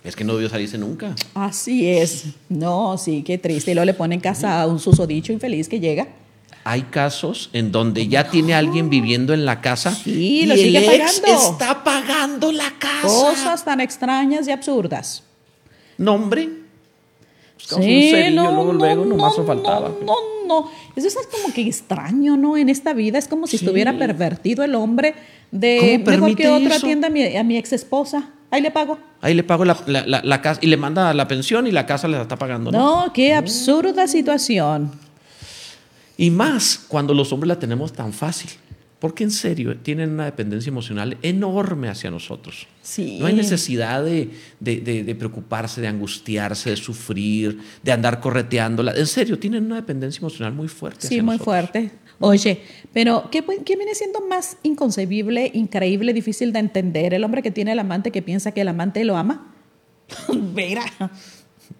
Es que no debió salirse nunca. Así es. No, sí, qué triste. Y luego le pone en casa a un susodicho infeliz que llega. Hay casos en donde ya tiene alguien viviendo en la casa Sí, y lo el sigue ex pagando. está pagando la casa. Cosas tan extrañas y absurdas. Nombre. Un cerillo, luego, luego, nomás nos faltaba. No, no, no. Eso es como que extraño, ¿no? En esta vida es como si Sí. estuviera pervertido el hombre de ¿Cómo mejor permite que otro eso? atienda a mi, a mi ex esposa. Ahí le pago. Ahí le pago la, la- la- la casa y le manda la pensión y la casa le la está pagando. ¿no? No, qué absurda situación. Y más cuando los hombres la tenemos tan fácil. Porque en serio, tienen una dependencia emocional enorme hacia nosotros. Sí. No hay necesidad de, de- de- de preocuparse, de angustiarse, de sufrir, de andar correteándola. En serio, tienen una dependencia emocional muy fuerte. Sí, hacia muy nosotros. fuerte. Oye, pero ¿qué, viene siendo más inconcebible, increíble, difícil de entender? El hombre que tiene el amante que piensa que el amante lo ama. Vera.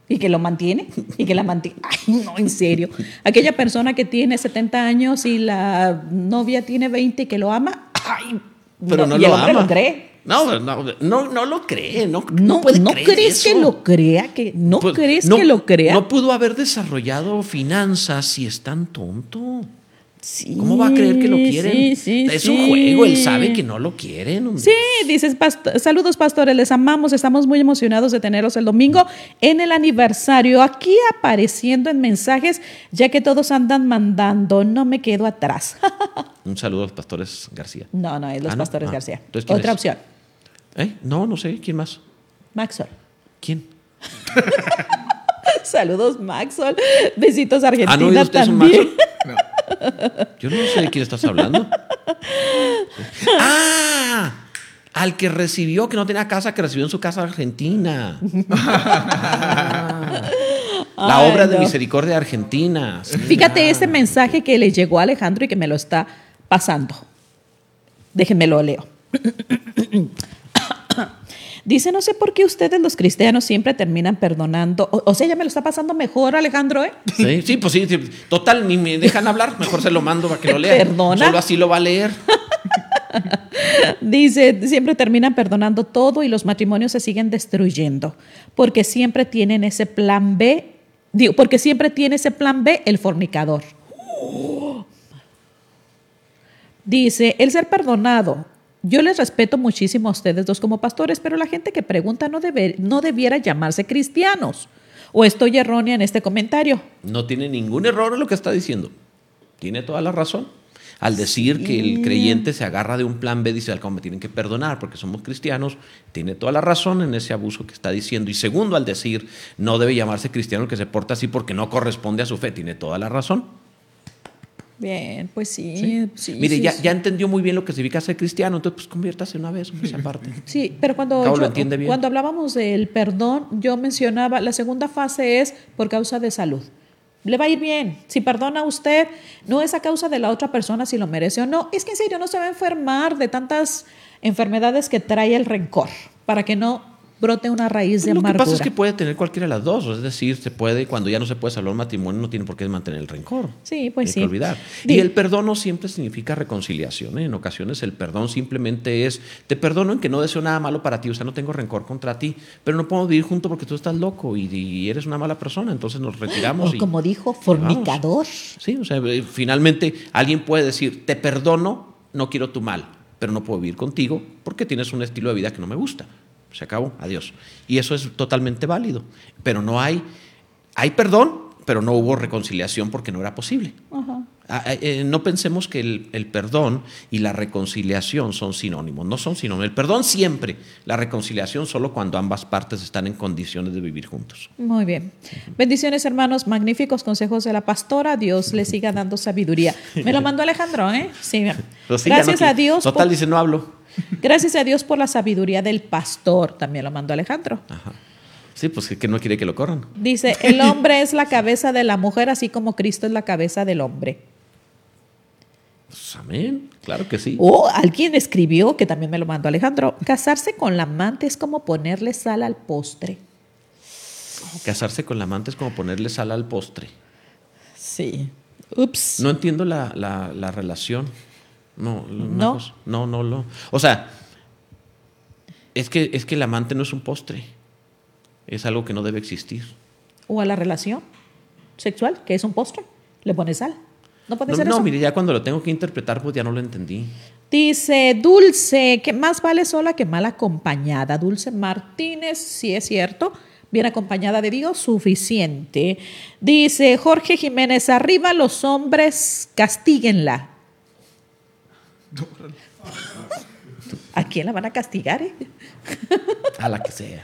Y que lo mantiene. Y que la mantiene. Ay, no, en serio. Aquella persona que tiene 70 años y la novia tiene 20 y que lo ama. Ay, Pero no, y lo el hombre ama. lo cree. No, no, no, no lo cree. No, No, puede no crees que lo crea, que no Pues, crees no- que lo crea. No pudo haber desarrollado finanzas si es tan tonto. Sí, ¿Cómo va a creer que lo quieren? sí, sí, es sí. un juego, él sabe que no lo quieren. hombre. Sí, dices, "Past- saludos pastores, les amamos, estamos muy emocionados de tenerlos el domingo en el aniversario, aquí apareciendo en mensajes, ya que todos andan mandando, no me quedo atrás. Un saludo a los pastores García. no, no, es los Ah, ¿no? pastores Ah, García. entonces, ¿quién Otra es? opción, ¿Eh? No, no sé. ¿Quién más? Maxwell. ¿Quién? Saludos, Maxwell. Besitos, ¿Han Argentina oído ustedes un también. No. Yo no sé de quién estás hablando. ¡Ah! Al que recibió, que no tenía casa, que recibió en su casa Argentina. La Ay, obra de misericordia argentina. Sí, Fíjate ah. ese mensaje que le llegó a Alejandro y que me lo está pasando. Déjenme lo leo. Dice, no sé por qué ustedes los cristianos siempre terminan perdonando. O, o sea, ya me lo está pasando mejor, Alejandro, ¿eh? Sí, sí, pues sí, sí. Total, ni me dejan hablar. Mejor se lo mando para que lo lea. Perdona. Solo así lo va a leer. Dice, siempre terminan perdonando todo y los matrimonios se siguen destruyendo. Porque siempre tienen ese plan B. Digo, porque siempre tiene ese plan B el fornicador. Dice, el ser perdonado. Yo les respeto muchísimo a ustedes dos como pastores, pero la gente que pregunta no, debe- no debiera llamarse cristianos. ¿O estoy errónea en este comentario? No tiene ningún error en lo que está diciendo. Tiene toda la razón. Al decir que el creyente se agarra de un plan B, dice, al me tienen que perdonar porque somos cristianos, tiene toda la razón en ese abuso que está diciendo. Y segundo, al decir, no debe llamarse cristiano el que se porta así porque no corresponde a su fe, tiene toda la razón. Bien, pues sí. sí, Mire, sí, ya, ya entendió muy bien lo que significa ser cristiano, entonces pues conviértase una vez, esa parte. Sí, pero cuando, Cabo lo yo- entiende bien. cuando hablábamos del perdón, yo mencionaba, la segunda fase es por causa de salud. Le va a ir bien. Si perdona a usted, no es a causa de la otra persona si lo merece o no. Es que en serio no se va a enfermar de tantas enfermedades que trae el rencor para que no brote una raíz de Lo que amargura. pasa es que puede tener cualquiera de las dos, es decir, se puede, cuando ya no se puede salvar un matrimonio, no tiene por qué mantener el rencor. Sí, pues Hay sí. que olvidar. Y el perdón no siempre significa reconciliación. ¿eh? En ocasiones el perdón simplemente es, te perdono en que no deseo nada malo para ti, o sea, no tengo rencor contra ti, pero no podemos vivir juntos porque tú estás loco y, y eres una mala persona, entonces nos retiramos. o y- como dijo, fornicador. Sí, o sea, eh, finalmente alguien puede decir, te perdono, no quiero tu mal, pero no puedo vivir contigo porque tienes un estilo de vida que no me gusta. Se acabó, adiós. Y eso es totalmente válido. Pero no hay, hay perdón, pero no hubo reconciliación porque no era posible. Ajá. Ah, eh, no pensemos que el, el, perdón y la reconciliación son sinónimos, no son sinónimos. El perdón siempre, la reconciliación solo cuando ambas partes están en condiciones de vivir juntos. Muy bien. Bendiciones hermanos, magníficos consejos de la pastora, Dios le siga dando sabiduría. Me lo mandó Alejandro, ¿eh? Sí. Gracias no a Dios. Total, dice, no hablo. Gracias a Dios por la sabiduría del pastor, también lo mandó Alejandro. Ajá. Sí, pues que no quiere que lo corran. Dice, el hombre es la cabeza de la mujer, así como Cristo es la cabeza del hombre. Pues, amén, claro que sí. O alguien escribió, que también me lo mandó Alejandro, casarse con la amante es como ponerle sal al postre. Casarse con la amante es como ponerle sal al postre. Sí. Ups. No entiendo la, la, la relación. No, No. no, no, no. O sea, es que, es que el amante no es un postre. Es algo que no debe existir. O a la relación sexual, que es un postre. Le pones sal. No puede No, ser no, eso. mire, ya cuando lo tengo que interpretar, pues ya no lo entendí. Dice Dulce, que más vale sola que mal acompañada. Dulce Martínez, sí es cierto. Bien acompañada de Dios, suficiente. Dice Jorge Jiménez, arriba los hombres, castíguenla. ¿A quién la van a castigar? eh? A la que sea.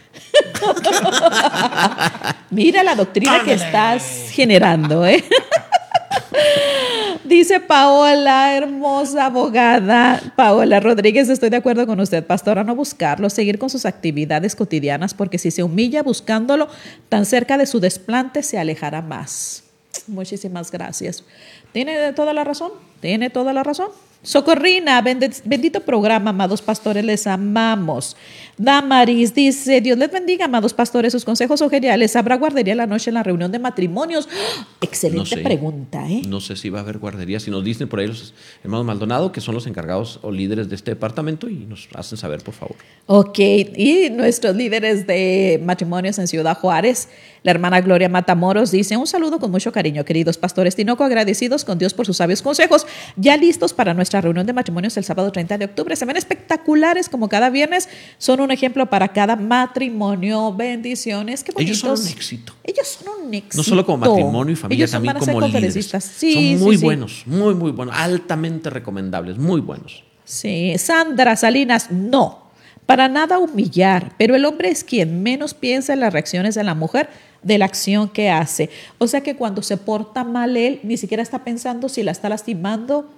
Mira la doctrina que estás generando, ¿eh? Dice Paola, hermosa abogada. Paola Rodríguez, estoy de acuerdo con usted, pastora, no buscarlo, seguir con sus actividades cotidianas, porque si se humilla buscándolo tan cerca de su desplante, se alejará más. Muchísimas gracias. Tiene toda la razón, tiene toda la razón. Socorrina, bendito programa, amados pastores, les amamos. Damaris dice, Dios les bendiga, amados pastores, sus consejos son geniales. ¿Habrá guardería la noche en la reunión de matrimonios? Excelente No sé. pregunta, ¿eh? No sé si va a haber guardería. Si nos dicen por ahí los hermanos Maldonado, que son los encargados o líderes de este departamento, y nos hacen saber, por favor. Ok, y nuestros líderes de matrimonios en Ciudad Juárez, la hermana Gloria Matamoros dice, un saludo con mucho cariño, queridos pastores Tinoco, agradecidos con Dios por sus sabios consejos, ya listos para nuestra reunión de matrimonios el sábado 30 de octubre. Se ven espectaculares como cada viernes, son un ejemplo para cada matrimonio, bendiciones, qué Ellos son un éxito. Ellos son un éxito. No solo como matrimonio y familia, Ellos también como líderes. Sí, son muy sí. buenos, muy, muy buenos, altamente recomendables, muy buenos. Sí, Sandra Salinas, no, para nada humillar, pero el hombre es quien menos piensa en las reacciones de la mujer de la acción que hace. O sea que cuando se porta mal él, ni siquiera está pensando si la está lastimando,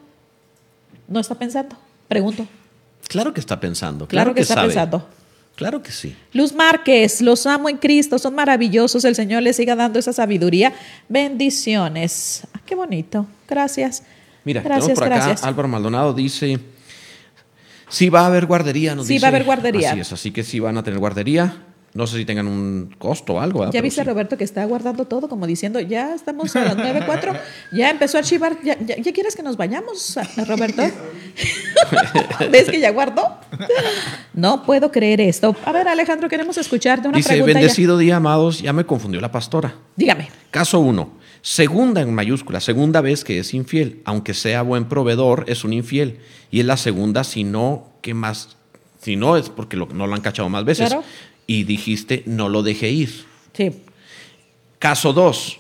no está pensando. Pregunto. Claro que está pensando. Claro Claro, que está sabe. pensando. Claro que sí. Luz Márquez, los amo en Cristo, son maravillosos, el Señor les siga dando esa sabiduría. Bendiciones. Ah, qué bonito. Gracias. Mira, gracias, tenemos por acá gracias. Álvaro Maldonado dice, sí va a haber guardería, nos Sí dice. va a haber guardería. Así es, así que sí van a tener guardería. No sé si tengan un costo o algo. ¿verdad? Ya Pero viste a sí. Roberto que está guardando todo, como diciendo, ya estamos a las 9.04, ya empezó a archivar, ya, ya- ya quieres que nos vayamos, Roberto? ¿Ves que ya guardó? No puedo creer esto. A ver, Alejandro, queremos escucharte una Dice, pregunta. ya. bendecido día, amados, ya me confundió la pastora. Dígame. Caso 1. Segunda en mayúscula, segunda vez que es infiel. Aunque sea buen proveedor, es un infiel. Y es la segunda, si no, ¿qué más? Si no, es porque lo- no lo han cachado más veces. Claro. Y dijiste, no lo deje ir. Sí. Caso 2,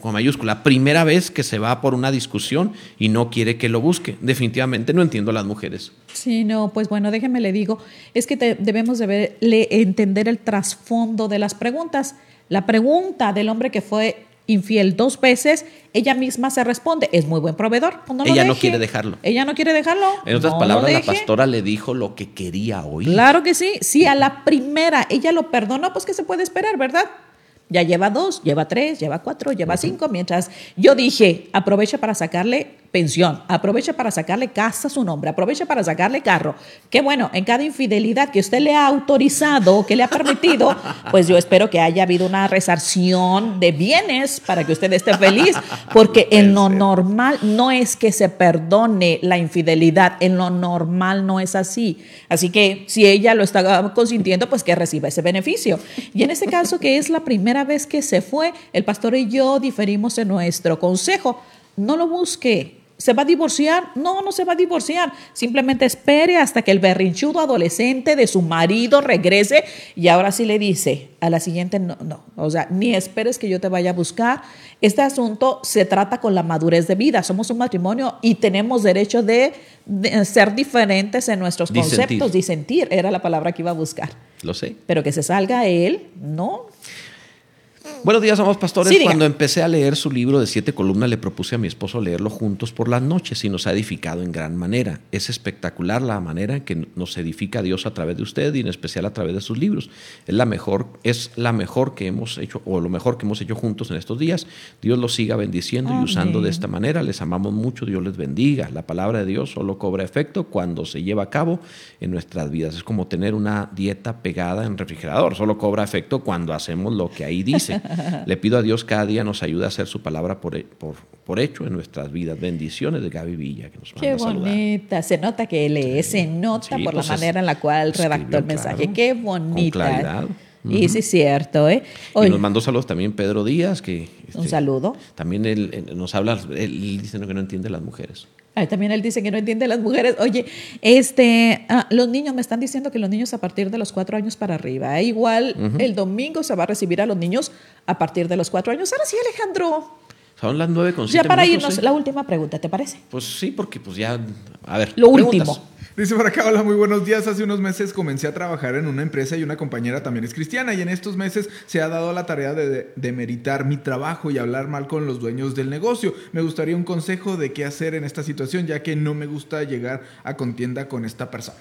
con mayúscula, primera vez que se va por una discusión y no quiere que lo busque. Definitivamente no entiendo a las mujeres. Sí, no, pues bueno, déjeme le digo, es que te- debemos de ver- le- entender el trasfondo de las preguntas. La pregunta del hombre que fue infiel dos veces, ella misma se responde, es muy buen proveedor. pues no Ella no quiere dejarlo. Ella no quiere dejarlo. En otras no palabras, la pastora le dijo lo que quería oír. Claro que sí, sí, a la primera ella lo perdonó, pues ¿qué se puede esperar, verdad? Ya lleva dos, lleva tres, lleva cuatro, lleva cinco, mientras yo dije, aprovecha para sacarle pensión, aprovecha para sacarle casa a su nombre, aprovecha para sacarle carro. Qué bueno, en cada infidelidad que usted le ha autorizado, que le ha permitido, pues yo espero que haya habido una resarción de bienes para que usted esté feliz, porque en lo normal no es que se perdone la infidelidad, en lo normal no es así. Así que si ella lo está consintiendo, pues que reciba ese beneficio. Y en este caso, que es la primera vez que se fue, el pastor y yo diferimos en nuestro consejo. No lo busque. ¿Se va a divorciar? No, no se va a divorciar. Simplemente espere hasta que el berrinchudo adolescente de su marido regrese y ahora sí le dice a la siguiente, no, no, o sea, ni esperes que yo te vaya a buscar. Este asunto se trata con la madurez de vida. Somos un matrimonio y tenemos derecho de, de ser diferentes en nuestros Disentir. conceptos. Disentir era la palabra que iba a buscar. Lo sé. Pero que se salga él, no. Buenos días, somos pastores. Sí. Cuando empecé a leer su libro de siete columnas, le propuse a mi esposo leerlo juntos por las noches y nos ha edificado en gran manera. Es espectacular la manera en que nos edifica Dios a través de usted y en especial a través de sus libros. Es la mejor, es la mejor que hemos hecho o lo mejor que hemos hecho juntos en estos días. Dios los siga bendiciendo y usando de esta manera. Les amamos mucho. Dios les bendiga. La palabra de Dios solo cobra efecto cuando se lleva a cabo en nuestras vidas. Es como tener una dieta pegada en refrigerador. Solo cobra efecto cuando hacemos lo que ahí dice. Le pido a Dios cada día nos ayude a hacer su palabra por, por, por hecho en nuestras vidas. Bendiciones de Gaby Villa, que nos manda Qué a bonita. Se nota que lee, se nota Sí, por pues la es- manera en la cual redactó el mensaje. claro, Qué con bonita. claridad. Y sí, es cierto, ¿eh? Y nos mandó saludos también Pedro Díaz, que un este, saludo. también él, él nos habla, él dice que no entiende las mujeres. También él dice que no entiende las mujeres. Oye, este, ah, los niños, me están diciendo que los niños a partir de los cuatro años para arriba. ¿eh? Igual el domingo se va a recibir a los niños a partir de los cuatro años. Ahora sí, Alejandro. Son las nueve con Ya para minutos, irnos, ¿eh? la última pregunta, ¿te parece? Pues sí, porque pues ya, a ver. Lo preguntas. último. Dice por acá, hola, muy buenos días. Hace unos meses comencé a trabajar en una empresa y una compañera también es cristiana y en estos meses se ha dado la tarea de, de, de meritar mi trabajo y hablar mal con los dueños del negocio. Me gustaría un consejo de qué hacer en esta situación ya que no me gusta llegar a contienda con esta persona.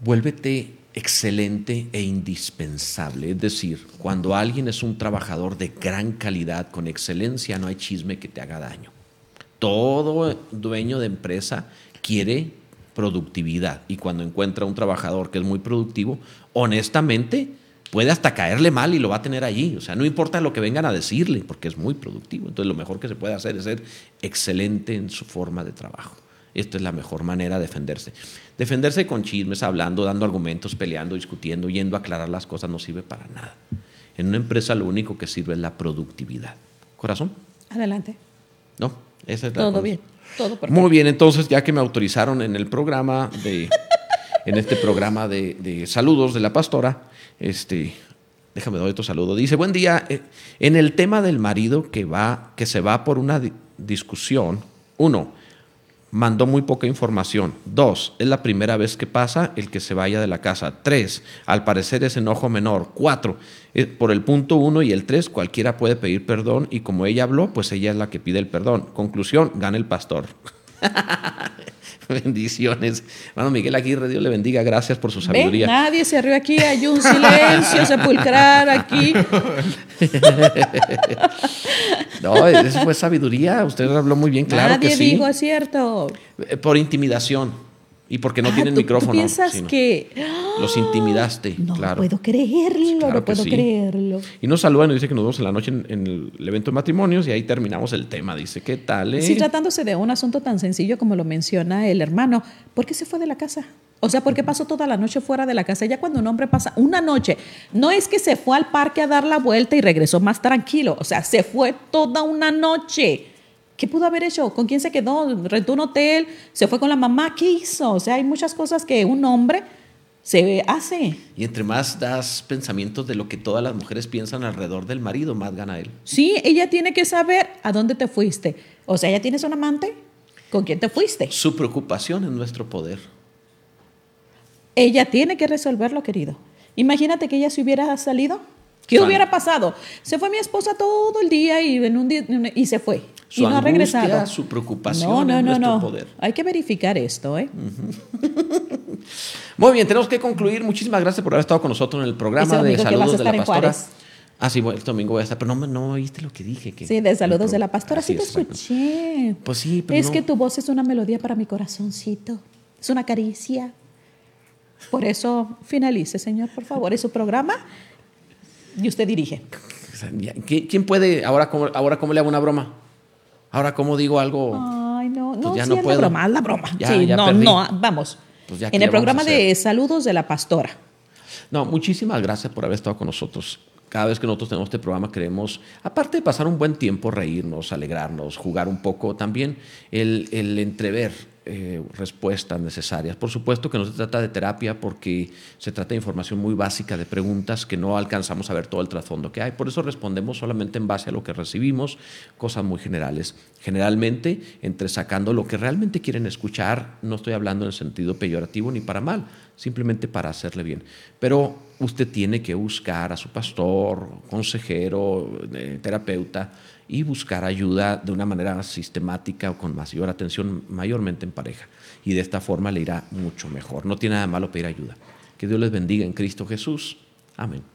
Vuélvete excelente e indispensable. Es decir, cuando alguien es un trabajador de gran calidad, con excelencia, no hay chisme que te haga daño. Todo dueño de empresa quiere productividad y cuando encuentra un trabajador que es muy productivo, honestamente puede hasta caerle mal y lo va a tener allí. O sea, no importa lo que vengan a decirle, porque es muy productivo. Entonces, lo mejor que se puede hacer es ser excelente en su forma de trabajo. Esta es la mejor manera de defenderse. Defenderse con chismes, hablando, dando argumentos, peleando, discutiendo, yendo a aclarar las cosas no sirve para nada. En una empresa lo único que sirve es la productividad. ¿Corazón? Adelante. No, esa es la Todo cosa. bien. Todo perfecto. Muy bien, entonces ya que me autorizaron en el programa de, en este programa de, de saludos de la pastora, este, déjame dar otro saludo. Dice, buen día, eh, en el tema del marido que va, que se va por una di- discusión, uno, mandó muy poca información. Dos, es la primera vez que pasa el que se vaya de la casa. Tres, al parecer es enojo menor. Cuatro, por el punto uno y el tres, cualquiera puede pedir perdón y como ella habló, pues ella es la que pide el perdón. Conclusión, gana el pastor. Bendiciones. Hermano Miguel Aguirre, Dios le bendiga. Gracias por su sabiduría. Nadie se rió aquí, hay un silencio sepulcral aquí. No, eso fue sabiduría. Usted habló muy bien, claro Nadie que sí. dijo, es cierto. Eh, Por intimidación. Y porque no Ah, tienen ¿tú- micrófono. ¿Tú piensas sino- que.? Los intimidaste, No claro. puedo creerlo, Claro no puedo sí. creerlo. Y nos saludan y dice que nos vemos en la noche en, en el evento de matrimonios y ahí terminamos el tema. Dice, ¿qué tal? eh? Sí, tratándose de un asunto tan sencillo como lo menciona el hermano, ¿por qué se fue de la casa? O sea, ¿por qué pasó toda la noche fuera de la casa? Ya cuando un hombre pasa una noche, no es que se fue al parque a dar la vuelta y regresó más tranquilo, o sea, se fue toda una noche. ¿Qué pudo haber hecho? ¿Con quién se quedó? ¿Rentó un hotel? ¿Se fue con la mamá? ¿Qué hizo? O sea, hay muchas cosas que un hombre se hace. Y entre más das pensamientos de lo que todas las mujeres piensan alrededor del marido, más gana él. Sí, ella tiene que saber a dónde te fuiste. O sea, ¿ya tienes un amante? ¿Con quién te fuiste? Su preocupación es nuestro poder. Ella tiene que resolverlo, querido. Imagínate que ella se hubiera salido. ¿Qué hubiera pasado? Se fue mi esposa todo el día y, en un día, y se fue. Su y no ha angustia, regresado. su preocupación No, no, nuestro no. poder. Hay que verificar esto, ¿eh? Muy bien, tenemos que concluir. Muchísimas gracias por haber estado con nosotros en el programa de saludos de la en pastora. Ah, sí, bueno, este domingo voy a estar, pero no, no oíste lo que dije. Que Sí, de saludos de la pastora. Así Sí, te es, escuché. Pues sí, pero Es no. que tu voz es una melodía para mi corazoncito. Es una caricia. Por eso finalice, señor, por favor. Es su programa y usted dirige. O sea, ya, ¿qui- ¿Quién puede, ahora ahora cómo le hago una broma? Ahora cómo digo algo. Ay, no, no, Pues ya sí no es puedo. la broma, es la broma. Ya, sí, ya no, perdí. no, vamos. Pues ya, ¿qué en el programa de saludos de la pastora. No, muchísimas gracias por haber estado con nosotros. cada vez que nosotros tenemos este programa queremos, aparte de pasar un buen tiempo, reírnos, alegrarnos, jugar un poco, también el, el entrever eh, respuestas necesarias. Por supuesto que no se trata de terapia porque se trata de información muy básica, de preguntas que no alcanzamos a ver todo el trasfondo que hay. Por eso respondemos solamente en base a lo que recibimos, cosas muy generales. Generalmente, entre sacando lo que realmente quieren escuchar, no estoy hablando en el sentido peyorativo ni para mal, simplemente para hacerle bien. Pero usted tiene que buscar a su pastor, consejero, eh, terapeuta, y buscar ayuda de una manera sistemática o con mayor atención, mayormente en pareja. Y de esta forma le irá mucho mejor. No tiene nada malo pedir ayuda. Que Dios les bendiga en Cristo Jesús. Amén.